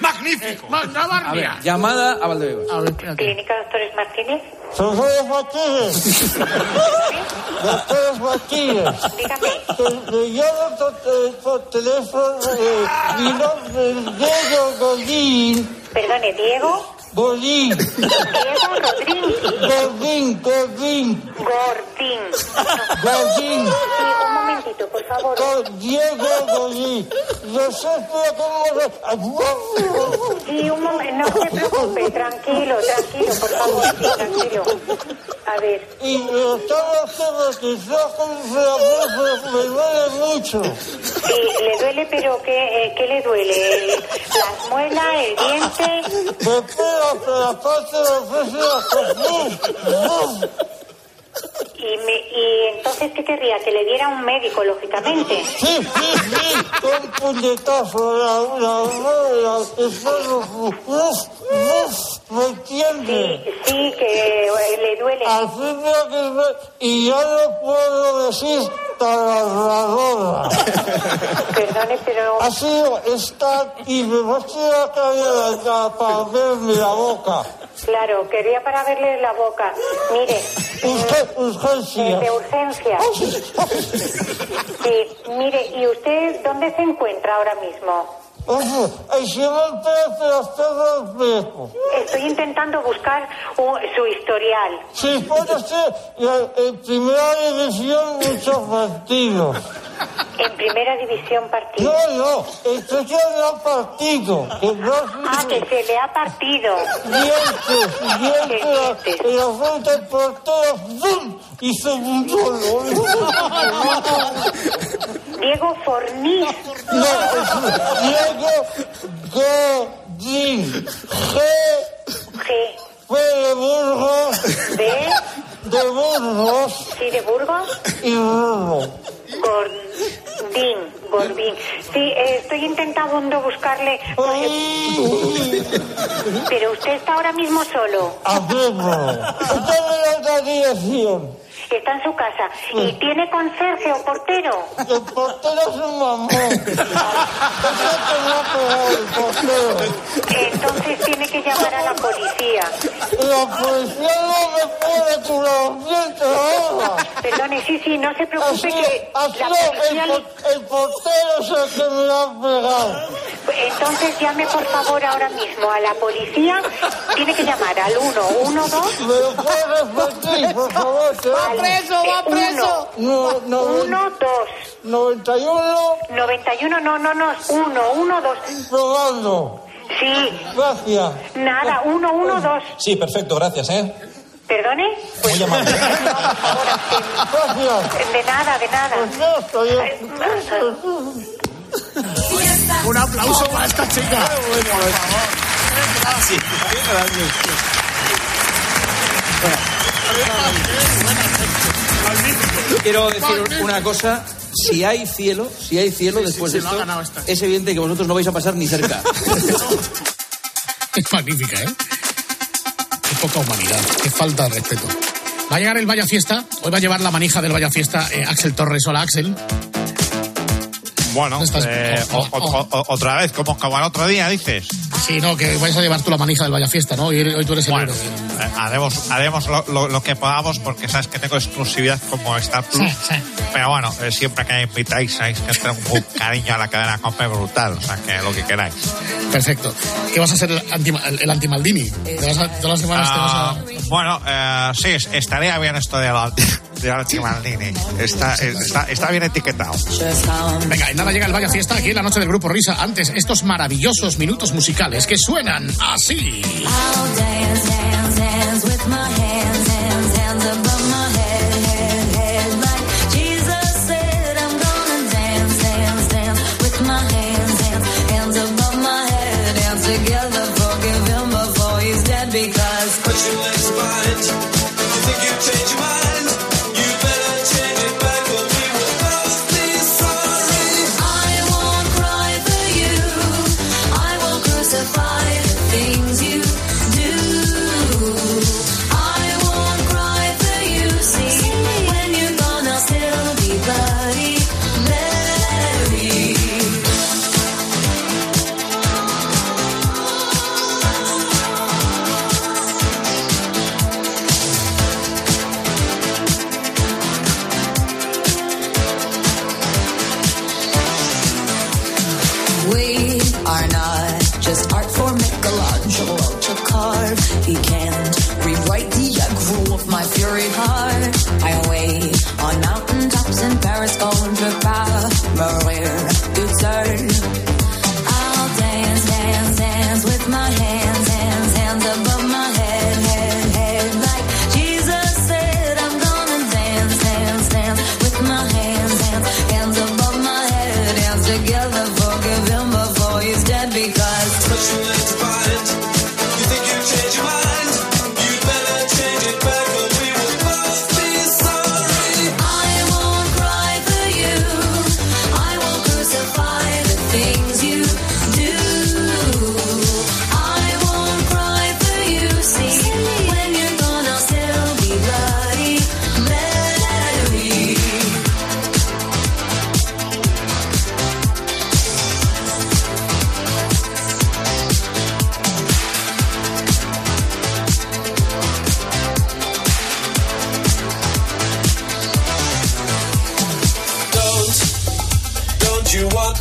¡Magnífico! A ver, llamada a Valdebebas. Clínica Doctores Martínez. Doctores Martínez. Doctores Martínez. Dígame. Le llamo por, eh, por teléfono. eh, mi nombre es Diego Godín. Perdone, Diego. Godín. Diego Rodríguez. Godín, Godín. Gordín. Godín. Sí, un momentito, por favor. Con Diego Godín. Yo sé cómo... Sí, un momento, no se preocupe, tranquilo, tranquilo, por favor, sí, tranquilo. A ver. Y eh, todo lo que me duele mucho. Sí, le duele, pero ¿qué, eh, ¿qué le duele? ¿Las muelas, el diente? Me la parte de Y, me, y entonces, ¿qué querría? Que le diera un médico, lógicamente. Sí, sí, sí, un puñetazo, la, la, uf, uf, ¿me entiende? Sí, sí, que le duele. Fin me que y ya no puedo decir taladradora. Perdone, pero... Ha sido esta y me va a tirar acá para verme la boca. Claro, quería para verle la boca. Mire. Usted, urgencia. eh, de urgencia. Sí, mire, ¿y usted dónde se encuentra ahora mismo? Estoy intentando buscar un- su historial. Sí, puede ser la- en primera división muchos partidos. En primera división partido. No, no, esto ya le ha partido. Que no Ah, que se le ha partido. Dientes, dientes, en la frente del portero, ¡bum! Un gol. Diego Fornís. No, es Diego Godín. G. G. Burgos. B. De Burgos. Sí, de Burgos. Y Burgos. Gordín. Gordín. Sí, eh, estoy intentando buscarle. Pero usted está ahora mismo solo. Hablemos. Está en la otra dirección. Está en su casa. ¿Y tiene conserje o portero? El portero es un mamón. Entonces tiene que llamar a la policía. La policía no me puede curar. Perdone, sí, sí, no se preocupe Así, que así la el, policía... por- el portero es el que me ha pegado. Entonces llame por favor ahora mismo a la policía. Tiene que llamar al 112. ¿Me lo puedes repetir, por favor? ¿Te Va preso, va preso. No, no, 1, 2. 91. 91, no, no, no. 1, 1, 2. Probando. Sí. Gracias. Nada, 1, 1, 2. Sí, perfecto, gracias, ¿eh? ¿Perdone? Muy amable. Gracias. De nada, de nada. Un aplauso para esta chica. Sí, Quiero decir una cosa. Si hay cielo, si hay cielo después sí, de lo ha esto, ganado esta. es evidente que vosotros no vais a pasar ni cerca. Es magnífica, ¿eh? Qué poca humanidad, qué falta de respeto. Va a llegar el Vaya Fiesta. Hoy va a llevar la manija del Vaya Fiesta eh, Axel Torres. Hola, Axel. Bueno, eh, o- o- o- otra vez, como, como el otro día, dices. Sí, no, que vais a llevar tú la manija del Vaya Fiesta, ¿no? Hoy, hoy tú eres el Bueno, héroe. eh, haremos, haremos lo, lo- lo que podamos porque sabes que tengo exclusividad como Star Plus. Pero bueno, eh, siempre que me invitáis, sabéis que tengo un cariño a la cadena Cope brutal. O sea, que lo que queráis. Perfecto. ¿Qué vas a ser el, anti, el, el anti-Maldini? ¿Te vas a- todas las semanas te vas a... Bueno, eh, sí, es- estaría bien esto de la, de la Maldini. Está, está, está bien etiquetado. Venga, y nada, llega el Vaya Fiesta aquí en la noche del Grupo Risa. Antes, estos maravillosos minutos musicales que suenan así. I'll dance, dance, dance with my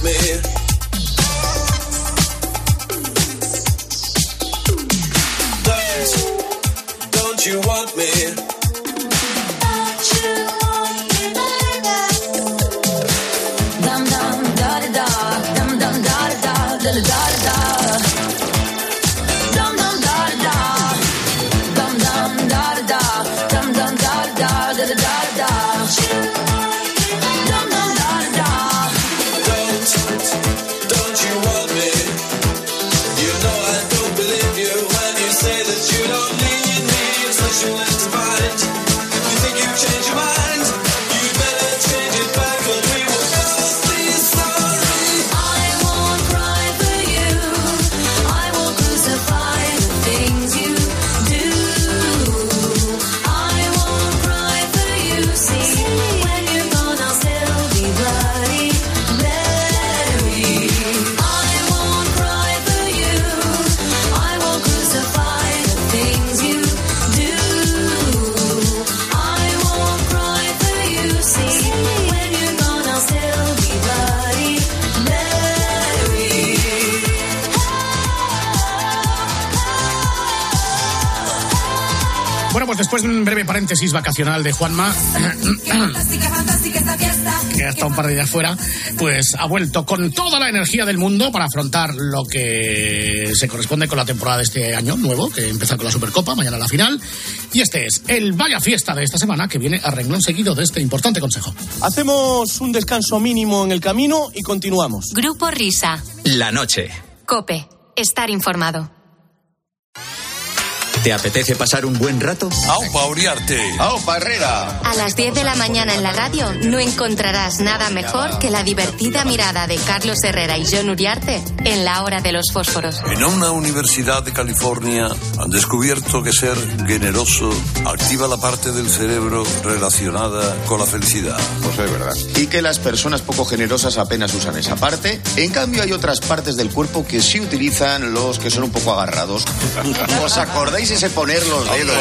man. Después de un breve paréntesis vacacional de Juanma, que ha estado un par de días fuera, pues ha vuelto con toda la energía del mundo para afrontar lo que se corresponde con la temporada de este año nuevo, que empieza con la Supercopa, mañana la final. Y este es el Vaya Fiesta de esta semana, que viene a renglón seguido de este importante consejo. Hacemos un descanso mínimo en el camino y continuamos. Grupo Risa. La noche. Cope. Estar informado. ¿Te apetece pasar un buen rato? Aupa Uriarte. Aupa Herrera. A las 10 de la mañana en la radio no encontrarás nada mejor que la divertida mirada de Carlos Herrera y John Uriarte en la hora de los fósforos. En una universidad de California han descubierto que ser generoso activa la parte del cerebro relacionada con la felicidad. Pues es verdad. Y que las personas poco generosas apenas usan esa parte. En cambio, hay otras partes del cuerpo que sí utilizan los que son un poco agarrados. ¿Os acordáis ese poner los dedos?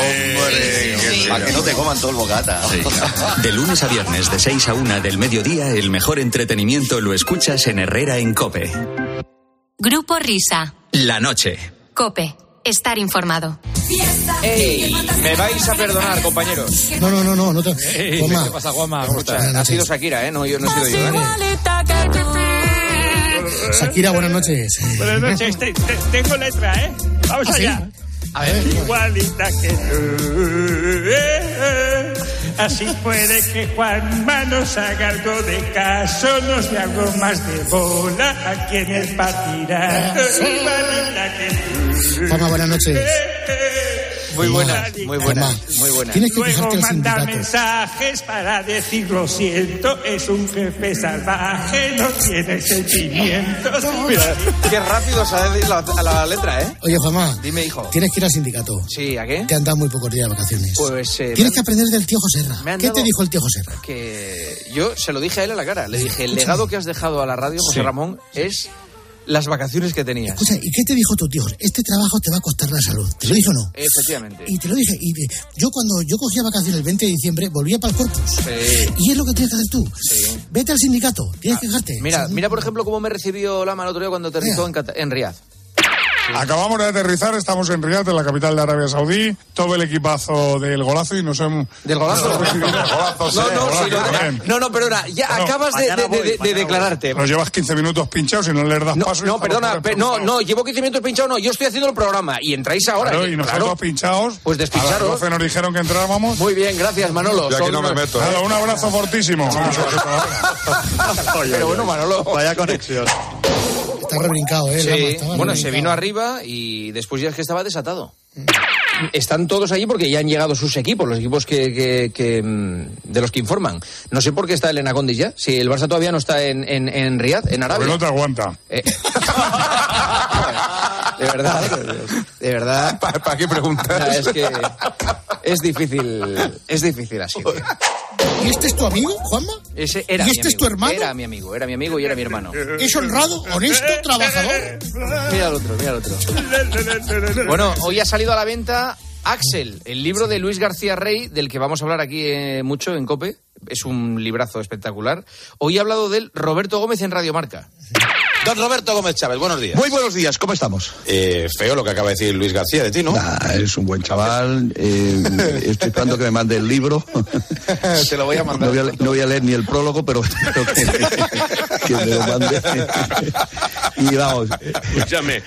Para que no te coman todo el bocata. De lunes a viernes, de 6 a 1 del mediodía, el mejor entretenimiento lo escuchas en Herrera en Cope. Grupo Risa. La noche. Cope. Estar informado. ¡Ey! Me vais a perdonar, compañeros. No, no, no, no, no te... Ey, Juanma. ¿Qué pasa, Juanma? ¿Cómo estás? Buenas Ha sido. Shakira, ¿eh? No, yo no he sido yo, ¿eh? Shakira, buenas noches. Buenas noches, te- te- tengo letra, ¿eh? Vamos ¿Ah, sí? Allá. A ver. Igualita que tú. eh, eh. Así puede que Juanma nos haga algo de caso, nos dé algo más de bola a quien es para tirar. Igualita que tú. Juanma, buenas noches. Muy buenas, muy buenas, muy buenas. Tienes que Luego fijarte el manda sindicato. mensajes para decir lo siento, es un jefe salvaje, no tiene sentimientos. Mira, qué rápido sabes la, a la letra, ¿eh? Oye, Juanma, Dime, hijo. tienes que ir al sindicato. Sí, ¿a qué? Te han dado muy pocos días de vacaciones. Pues eh, Tienes que aprender del tío Joserra. me han ¿Qué te dijo el tío Joserra? que yo se lo dije a él a la cara. Le dije, el Escúchame. legado que has dejado a la radio, José Sí. Ramón, es las vacaciones que tenías. Escucha, ¿y qué te dijo tu tío? Este trabajo te va a costar la salud. ¿Te lo dijo o no? Efectivamente. Y te lo dije. Y yo cuando yo cogía vacaciones el 20 de diciembre, volvía para el corpus. Sí. Y es lo que tienes que hacer tú. Sí. Vete al sindicato. Tienes que quejarte. Mira, mira por ejemplo cómo me recibió Lama el otro día cuando aterrizó en, en Riyadh. Acabamos de aterrizar, estamos en Riyadh, en la capital de Arabia Saudí. Todo el equipazo del golazo y nos hemos... ¿Del golazo? No, sí, no, golazo sí, no, no, no, perdona, ya No, acabas de, de- de- de declararte. Nos llevas 15 minutos pinchados y no le das No, paso. no, perdona, pe- no, no, llevo 15 minutos pinchado, no, yo estoy haciendo el programa y entráis ahora. Claro, eh, y nosotros claro. pinchados. Pues A las despincharos. 12 nos dijeron que entrábamos. Muy bien, gracias Manolo. Yo aquí no me meto, Nada, un abrazo fortísimo. Pero bueno, Manolo. Vaya conexión. Está rebrincado, ¿eh? Sí, Lama, bueno, se vino arriba y después ya es que estaba desatado. Están todos allí porque ya han llegado sus equipos, los equipos que, que- que, mm, de los que informan. No sé por qué está Elena Condis ya. Si el Barça todavía no está en, en, en Riyadh, en Arabia. Porque no te aguanta. Eh, de verdad, de verdad. ¿Para qué preguntas? Es que es difícil, es difícil así. ¿Y este es tu amigo, Juanma? Ese era ¿Y mi este es tu hermano? Era mi amigo, era mi amigo y era mi hermano. ¿Es honrado, honesto, trabajador? Mira al otro, mira al otro. Bueno, hoy ha salido a la venta Axel, el libro de Luis García Rey, del que vamos a hablar aquí eh, mucho en COPE. Es un librazo espectacular. Hoy ha hablado de él Roberto Gómez en Radio Marca. Don Roberto Gómez Chávez, buenos días. Muy buenos días, ¿cómo estamos? Eh, feo lo que acaba de decir Luis García de ti, ¿no? Nah, es un buen chaval. eh, estoy esperando que me mande el libro. Te lo voy a mandar. No voy a, le- no voy a leer ni el prólogo, pero espero que, que me lo mande. Y vamos, Escúchame.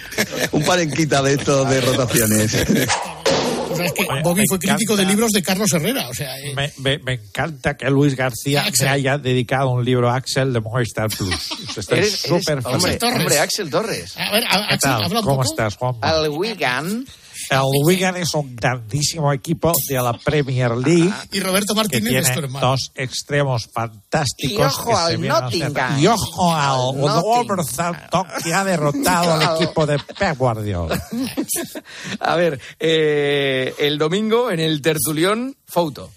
un parenquita de estos de rotaciones. O sea, es que Bobby fue crítico de libros de Carlos Herrera. O sea, eh, Me, me- me encanta que Luis García se haya dedicado un libro a Axel de Movistar Plus. Estoy súper hombre, feliz. hombre, Axel Torres. A ver, a- ¿Qué Axel, tal? ¿Cómo poco. estás, Juan? Al Wigan. El Wigan es un grandísimo equipo de la Premier League. Y Roberto que Martínez es tu tiene hermano. dos extremos fantásticos. Y ojo que se al vienen a hacer- Nottingham. Y ojo al. Wolverhampton que ha derrotado al equipo de Pep Guardiola. A ver, eh, el domingo en el tertulión, Fouto.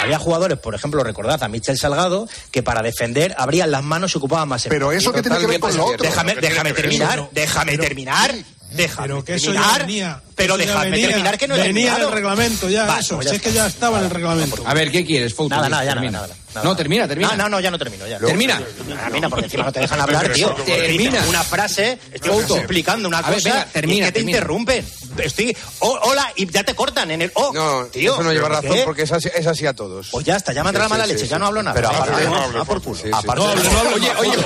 Había jugadores, por ejemplo, recordad a Michel Salgado, que para defender abrían las manos y ocupaban más Pero eso qué tiene que ver con lo otro. Déjame, ¿Qué tiene déjame que terminar, eso? déjame Pero- terminar. Déjame Pero que eso ya terminar. venía. pero eso déjame venía- terminar que no he Venía el reglamento ya, Vale, eso. pues si es que ya estaba en el reglamento. A ver, ¿qué quieres, Fouto? Nada, nada, ya nada, nada, nada. No, termina, termina. No, no, no, ya no termino. Ya. Termina. Termina, porque encima no te dejan hablar, tío. Termina. Una frase, estoy Fouto. explicando una A ver, cosa venga, termina, y es que te termina. interrumpen. Estoy, oh, hola, y ya te cortan en el, oh, No, tío. eso no lleva ¿pero razón qué? porque es así, es así a todos. Pues ya está, ya me la mala sí, leche, sí, ya sí. no hablo nada. Pero aparte, no, va por culo. sí, sí. Aparte No, no, no, Oye, oye,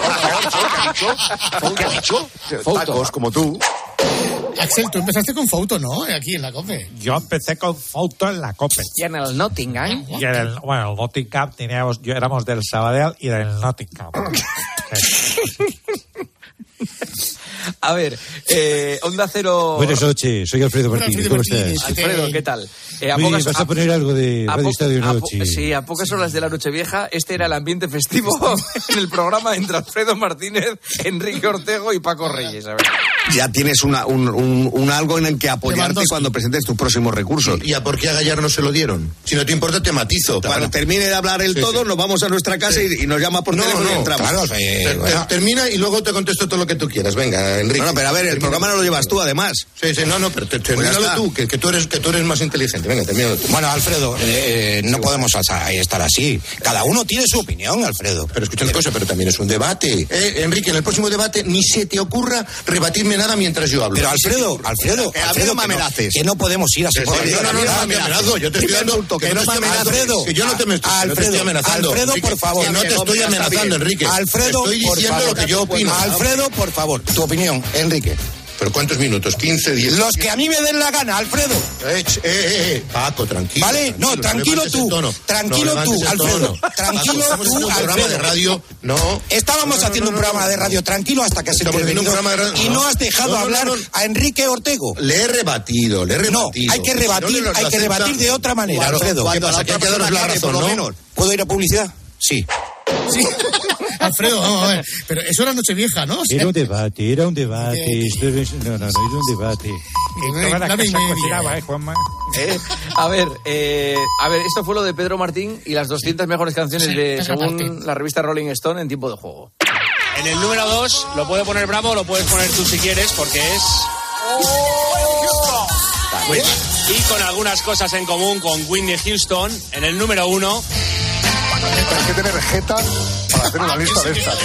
¿Qué ha dicho? Tacos como tú. Axel, tú empezaste con Fouto, ¿no? Aquí en la COPE. Yo empecé con foto en la COPE. y en el Nottingham. Y en el, bueno, el Nottingham teníamos, yo éramos del Sabadell y del Nottingham. A ver, eh, Onda Cero. Buenas noches, soy Alfredo Martínez. ¿Cómo estás? Alfredo, ¿qué tal? Eh, a Oye, pocas- vas a poner algo de a Radio po- Estadio a po- Noche. Sí, a pocas horas de la Nochevieja, este era el ambiente festivo en el programa entre Alfredo Martínez, Enrique Ortego y Paco Reyes. A ver. Ya tienes una, un, un- un algo en el que apoyarte cuando presentes tus próximos recursos. ¿Y a por qué a Gallar no se lo dieron? Si no te importa, te matizo. Cuando termine de hablar el Sí, todo, sí. nos vamos a nuestra casa Sí. y, y nos llama por No, teléfono y no, entramos. claro, Ter- ter- termina y luego te contesto todo lo que tú quieras. Venga, Enrique. No, no, pero a ver, el Termina. programa no lo llevas tú, además. Sí, sí, no, no, pero te- Pues termínalo está. tú, que, que tú eres, que tú eres más inteligente. Venga. Bueno, Alfredo, eh, no podemos estar así. Cada uno tiene su opinión, Alfredo. Pero escucha una cosa, pero también es un debate. Eh, Enrique, en el próximo debate ni se te ocurra rebatirme nada mientras yo hablo. Pero Alfredo, Alfredo, a Alfredo, que no, que no podemos ir sí, la no, no, no, vida. no me amenazo, yo te estoy dando- que no Alfredo, que yo no te me- estoy amenazando, Alfredo, por favor. Que no te estoy amenazando. Enrique. Alfredo, Estoy diciendo lo que yo opino. Alfredo, por favor, tu opinión, Enrique. ¿Pero cuántos minutos? ¿15, 10? Los que a mí me den la gana, Alfredo. Eh, eh, eh, eh, Paco, tranquilo. Vale, no, tranquilo tú. Tranquilo No tú, Alfredo. Tranquilo Paco, tú, un programa Alfredo. de radio. No. Estábamos No, no, haciendo no, un no, programa no. de radio tranquilo hasta que se Estamos te haciendo un programa de radio. y no has dejado No, no, hablar no, no. a Enrique Ortego. Le he rebatido, le he No, rebatido. hay que rebatir, no hay que rebatir de otra manera, Alfredo. ¿Qué pasa? Que hay que daros la razón, ¿no? ¿Puedo ir a publicidad? Sí. Sí. Alfredo, vamos a ver. Pero eso era Nochevieja, ¿no? O sea, Era un debate, era un debate. Esto es- no, no, no, era un debate. Toda la casa cocinaba, ¿eh, Juanma? Eh, a ver, eh, a ver, esto fue lo de Pedro Martín y las 200 mejores canciones Sí, de, según la revista Rolling Stone en tiempo de juego. En el número 2 lo puede poner Bravo, lo puedes poner tú si quieres, porque es. Bueno, y con algunas cosas en común con Whitney Houston. En el número 1. Hay que tener jeta para hacer una lista de estas.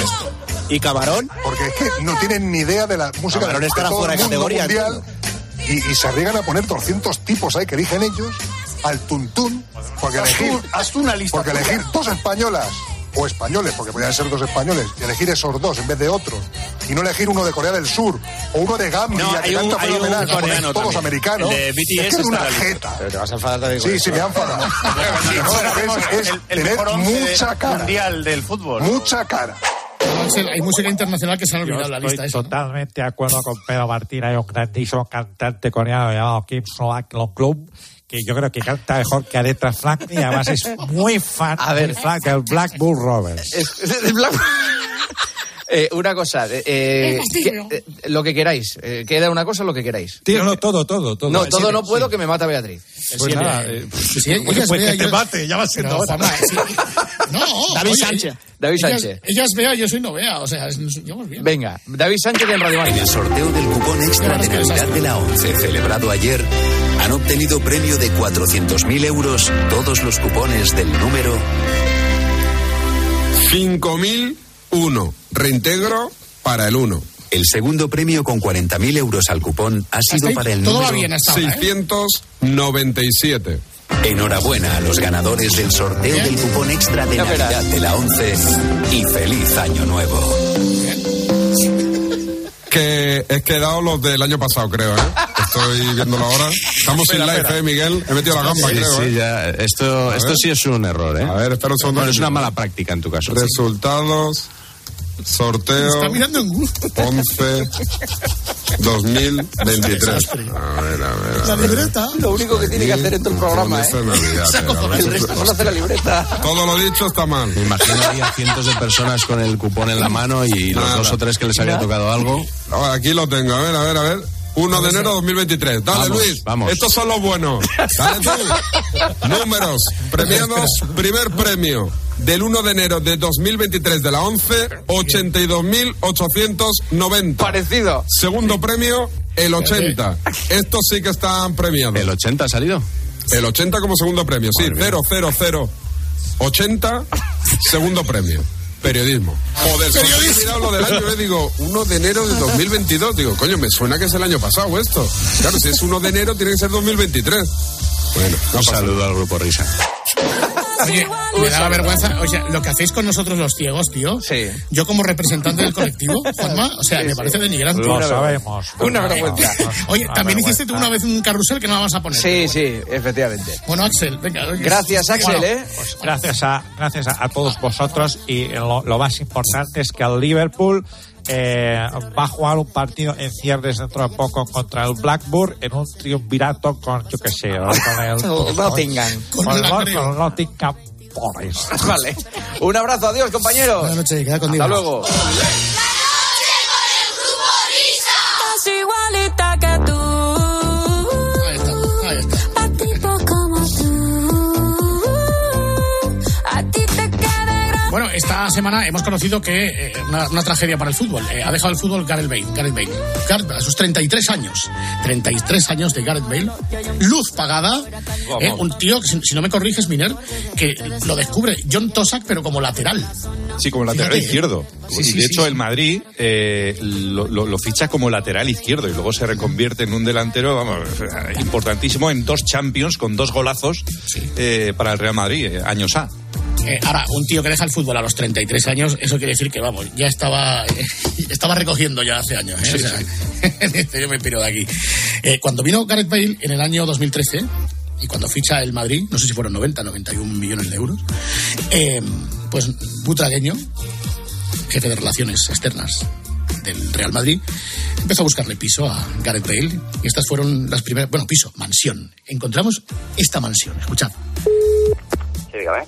¿Y Camarón? Porque es que no tienen ni idea de la música Camarón de, estará todo fuera de categoría, mundial y, y se arriesgan a poner 200 tipos ahí que eligen ellos al tuntún porque elegir, haz una lista porque elegir dos españolas o españoles, porque podrían ser dos españoles, y elegir esos dos en vez de otros, y no elegir uno de Corea del Sur o uno de Gambia, No, que un- canta hay un fenomenal, como coreano todos también. americanos, El de BTS es que es una jeta. Pero te vas a enfadar también Sí, sí, me han enfadado. Es, es el, el tener mejor mucha cara. mundial del fútbol. Mucha cara. Hay música internacional que se han Yo olvidado la estoy lista esa. ¿no? totalmente de acuerdo con Pedro Martín. Hay un grandísimo cantante coreano llamado Kim Soak Long Club que yo creo que canta mejor que Aretha Franklin y además es muy fan, A ver. fan del Black Bull Rovers. Es- es el Black- Eh, una cosa, eh, eh, que- eh, lo que queráis. Eh, queda una cosa, lo que queráis. Tíralo todo, todo, todo. No, Sí, todo no sí. puedo, que me mata Beatriz. Pues nada, pues, pues que te mate, ya va siendo hora. Juanma, sí. No, David oye, Sánchez. David ellas- Sánchez. Ellas vea, yo soy no vea. O sea, es- nos llevamos bien. Venga, David Sánchez en Radio En el sorteo del cupón extra de Navidad de la 11 celebrado ayer, han obtenido premio de 400.000 euros todos los cupones del número 5001. Reintegro para el 1. El segundo premio con 40.000 euros al cupón ha sido para el número bien hasta ahora, ¿eh? 697. Enhorabuena a los ganadores del sorteo del cupón extra de Ya verás. Navidad de la 11 y feliz año nuevo. Que he quedado los del año pasado, creo, ¿eh? Estoy viéndolo ahora. Estamos sin Espera, live, espera. ¿eh, Miguel? He metido la gamba, Sí, creo, sí, ¿eh? ya. Esto, A esto ver. sí es un error, ¿eh? A ver, espera un segundo. Bueno, es una mala práctica en tu caso. Resultados, sorteo, Está mirando en Google. 11, 2023. A ver, a ver, a La ver. libreta. Lo único que tiene que hacer en todo el programa, ¿eh? Navidad. El resto conoce la libreta. Todo lo dicho está mal. Me imagino había cientos de personas con el cupón en la mano y los Nada. dos o tres que les había tocado algo. Ahora, Aquí lo tengo, a ver, a ver, a ver. 1 de enero de 2023. Dale, Vamos, Luis. vamos. Estos son los buenos. Dale tú. Números. Premiados. Primer premio. Del 1 de enero de 2023 de la 11, 82.890. Parecido. Segundo premio, el 80. Estos sí que están premiados. ¿El 80 ha salido? El 80 como segundo premio, sí. 0, 0, 0. 80, segundo premio. Periodismo. Joder, mirado lo del año, eh, digo, 1 de enero de 2022. Digo, coño, me suena que es el año pasado esto. Claro, si es 1 de enero, tiene que ser 2023. Bueno, no Un saludo al grupo Risa. Oye, me daba vergüenza. O sea, lo que hacéis con nosotros los ciegos, tío. Sí. Yo como representante del colectivo, Juanma, o sea, me parece denigrante. Lo sabemos. Una vergüenza. Oye, Una también vergüenza. hiciste tú una vez un carrusel que no vamos a poner. Sí, sí, efectivamente. Bueno, Axel, venga. oye. Gracias, Axel, Bueno, ¿eh? Pues gracias a, gracias a, a todos vosotros y lo, lo más importante es que el Liverpool eh, va a jugar un partido en cierres dentro de poco contra el Blackburn en un triunvirato con, yo qué sé, con el, Nottingham. con, Con el, Nottingham Forest. Vale. Un abrazo, adiós, compañeros. Buenas noches, queda Hasta luego. Bueno, esta semana hemos conocido que eh, una, una tragedia para el fútbol. Eh, ha dejado el fútbol Gareth Bale. Gareth Bale. Gareth a sus 33 años. 33 años de Gareth Bale. Luz pagada. Eh, un tío, que si, si no me corriges, Miner, que lo descubre John Tosak, pero como lateral. Sí, como lateral Fíjate. izquierdo. Sí, y sí, de sí, hecho, el Madrid eh, lo, lo- lo ficha como lateral izquierdo y luego se reconvierte en un delantero vamos, importantísimo en dos Champions con dos golazos para el Real Madrid, años A. Eh, ahora, un tío que deja el fútbol a los 33 años, eso quiere decir que, vamos, ya estaba, estaba recogiendo ya hace años. ¿eh? O sea, dice, yo me piro de aquí. Eh, cuando vino Gareth Bale en el año 2013, y cuando ficha el Madrid, no sé si fueron 90, 91 millones de euros, eh, pues butragueño, jefe de relaciones externas del Real Madrid, empezó a buscarle piso a Gareth Bale, y estas fueron las primeras, bueno, piso, mansión. Encontramos esta mansión, escuchad. Dígame.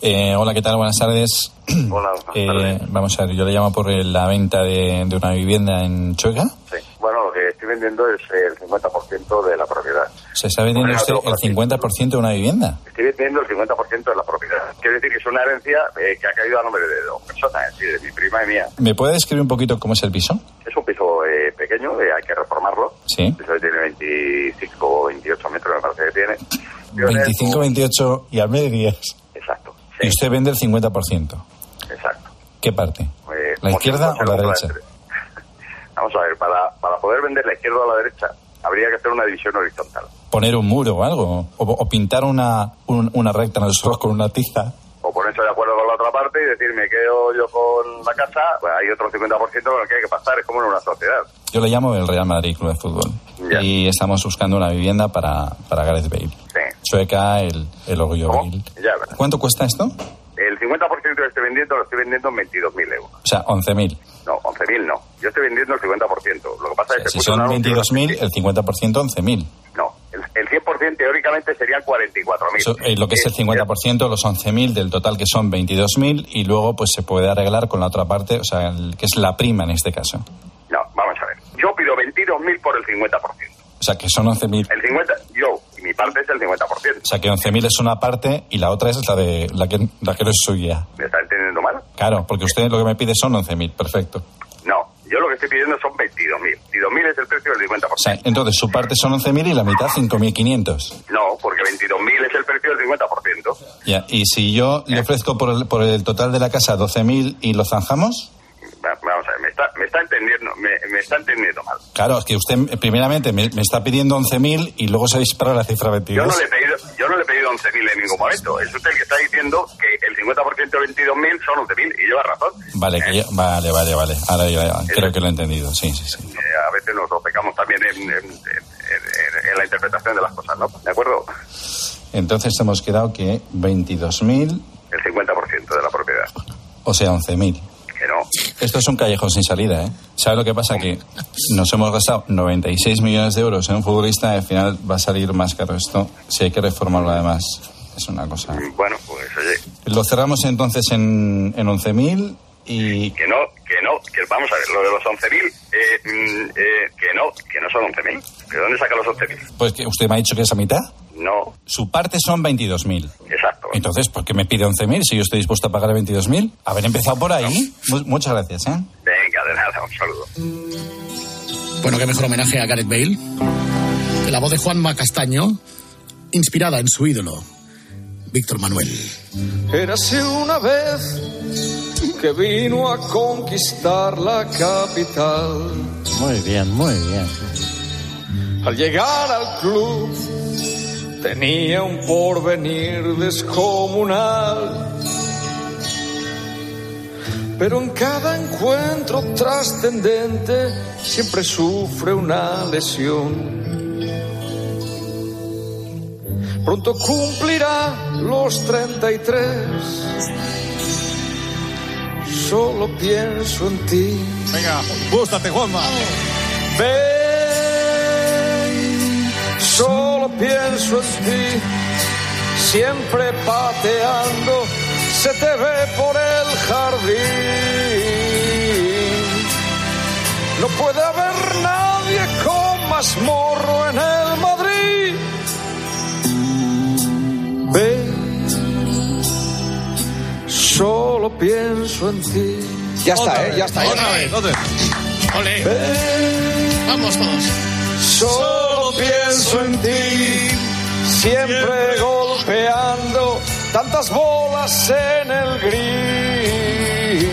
Eh, hola, ¿qué tal? Buenas tardes. Hola, buenas Eh, vamos a ver, yo le llamo por eh, la venta de, de una vivienda en Chueca. Sí. Bueno, lo que estoy vendiendo es el 50% de la propiedad. ¿Se está vendiendo usted el 50% de una vivienda? Estoy vendiendo el 50% de la propiedad. Quiere decir que es una herencia eh, que ha caído a nombre de dos personas, es decir, de mi prima y mía. ¿Me puede describir un poquito cómo es el piso? Es un piso eh, pequeño, eh, hay que reformarlo. Sí. El piso tiene 25 o 28 metros, me parece que tiene. Yo en el- 25, 28 y a medias. Exacto, Y usted vende el 50%. exacto. ¿Qué parte? Eh, ¿La izquierda o la derecha? Vamos a ver, para, para poder vender la izquierda o la derecha, habría que hacer una división horizontal. ¿Poner un muro o algo? ¿O, o pintar una, un- una recta en el suelo con una tiza? o ponerse de acuerdo con la otra parte y decir, me quedo yo con la casa, pues hay otro 50% con el que hay que pasar, es como en una sociedad. Yo le llamo el Real Madrid Club de Fútbol. Y estamos buscando una vivienda para, para Gareth Bale. Chueca, el, el orgullo Bale. Ya. ¿Cuánto cuesta esto? El 50% que estoy vendiendo lo estoy vendiendo en 22.000 euros. O sea, 11.000. No, 11.000 no. Yo estoy vendiendo el 50%. Lo que pasa es que... Si son un anuncio- 22.000, el 50% 11.000. El, el 100% teóricamente serían 44.000. Eso, eh, lo que es el 50%, los 11.000 del total que son 22.000 y luego pues se puede arreglar con la otra parte, o sea, el- que es la prima en este caso. No, vamos a ver. Yo pido 22.000 por el 50%. O sea, que son 11.000. El 50, yo, y mi parte es el 50%. O sea, que 11.000 es una parte y la otra es la de la que, la que no es suya. ¿Me está entendiendo mal? Claro, porque usted lo que me pide son 11.000, perfecto. Yo lo que estoy pidiendo son 22.000. 22.000 es el precio del 50%. O sea, entonces su parte son 11.000 y la mitad 5.500. No, porque 22.000 es el precio del 50%. Ya, y si yo le ofrezco por el, por el total de la casa 12.000 y lo zanjamos, Va- Vamos a ver, me está, entendiendo, me, me está entendiendo mal. Claro, es que usted eh, primeramente me, me está pidiendo 11.000 y luego se dispara la cifra Yo 22. no le he pedido, yo no le he pedido 11.000 en ningún momento. Es usted el que está diciendo que el 50% de 22.000 son 11.000 y lleva razón. Vale, que yo- vale, vale, vale. Ahora ya creo que lo he entendido, sí, sí, sí. Eh, a veces nos opecamos también en, en- en- en- en la interpretación de las cosas, ¿no? ¿De acuerdo? Entonces hemos quedado que 22.000, El 50% de la propiedad. o sea, 11.000. No. Esto es un callejón sin salida, ¿eh? ¿Sabe lo que pasa? Que nos hemos gastado 96 millones de euros en un futbolista y al final va a salir más caro esto si hay que reformarlo además. Es una cosa. Bueno, pues oye, Lo cerramos entonces en, en 11.000 y... que no, que no, que vamos a ver, lo de los 11.000, eh, mm, eh, que no, que no son 11.000. ¿De dónde saca los 11.000? Pues que usted me ha dicho que es a mitad. No, Su parte son 22.000. exacto. Entonces, ¿por qué me pide 11.000 si yo estoy dispuesto a pagar 22.000? Haber empezado por ahí. Mu- muchas gracias, ¿eh? Venga, de nada, un saludo. Bueno, qué mejor homenaje a Gareth Bale que la voz de Juanma Castaño, inspirada en su ídolo, Víctor Manuel. Érase una vez que vino a conquistar la capital. Muy bien, muy bien. Al llegar al club tenía un porvenir descomunal. Pero en cada encuentro trascendente siempre sufre una lesión. Pronto cumplirá los 33. Solo pienso en ti. Venga, bústate, Juanma. Ven, solo pienso en ti, siempre pateando, se te ve por el jardín. No puede haber nadie con más morro en el Madrid. Ven, solo pienso en ti. Ya está, ¿eh? Ya está. Otra vez. Ole. Vamos todos. Solo pienso en ti, siempre golpeando tantas bolas en el gris.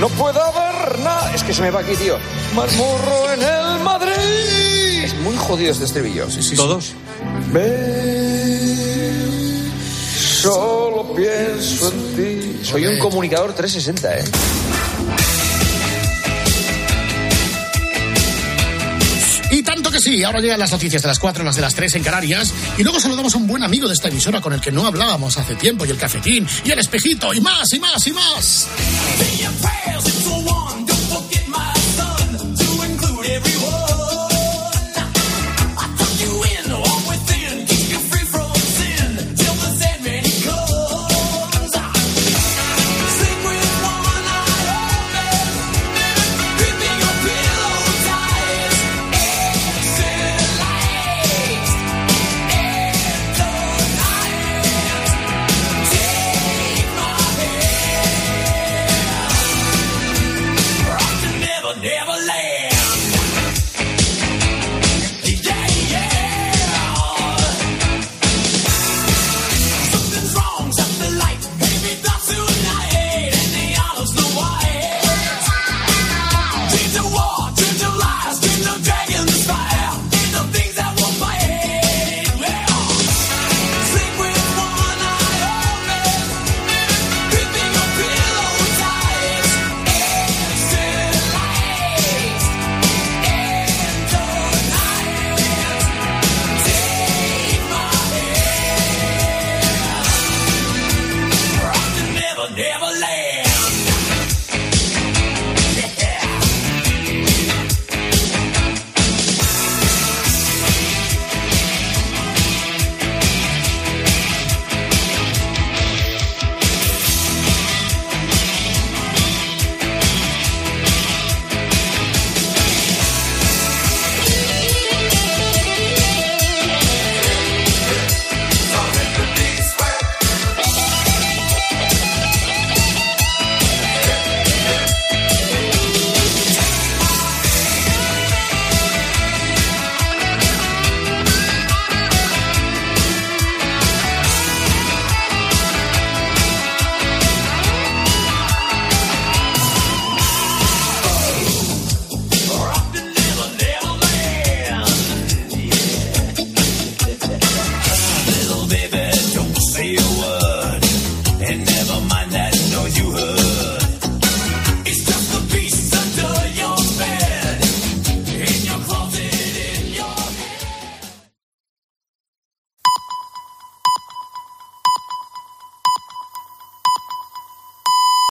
No puede haber nada. Es que se me va aquí, tío. Marmorro en el Madrid. Es muy jodido este estribillo. Sí, sí, ¿Todos? Ven, solo pienso en ti. Soy un comunicador 360, ¿eh? Sí, ahora llegan las noticias de las 4, las de las 3 en Canarias. Y luego saludamos a un buen amigo de esta emisora con el que no hablábamos hace tiempo. Y el cafetín, y el espejito, y más, y más, y más.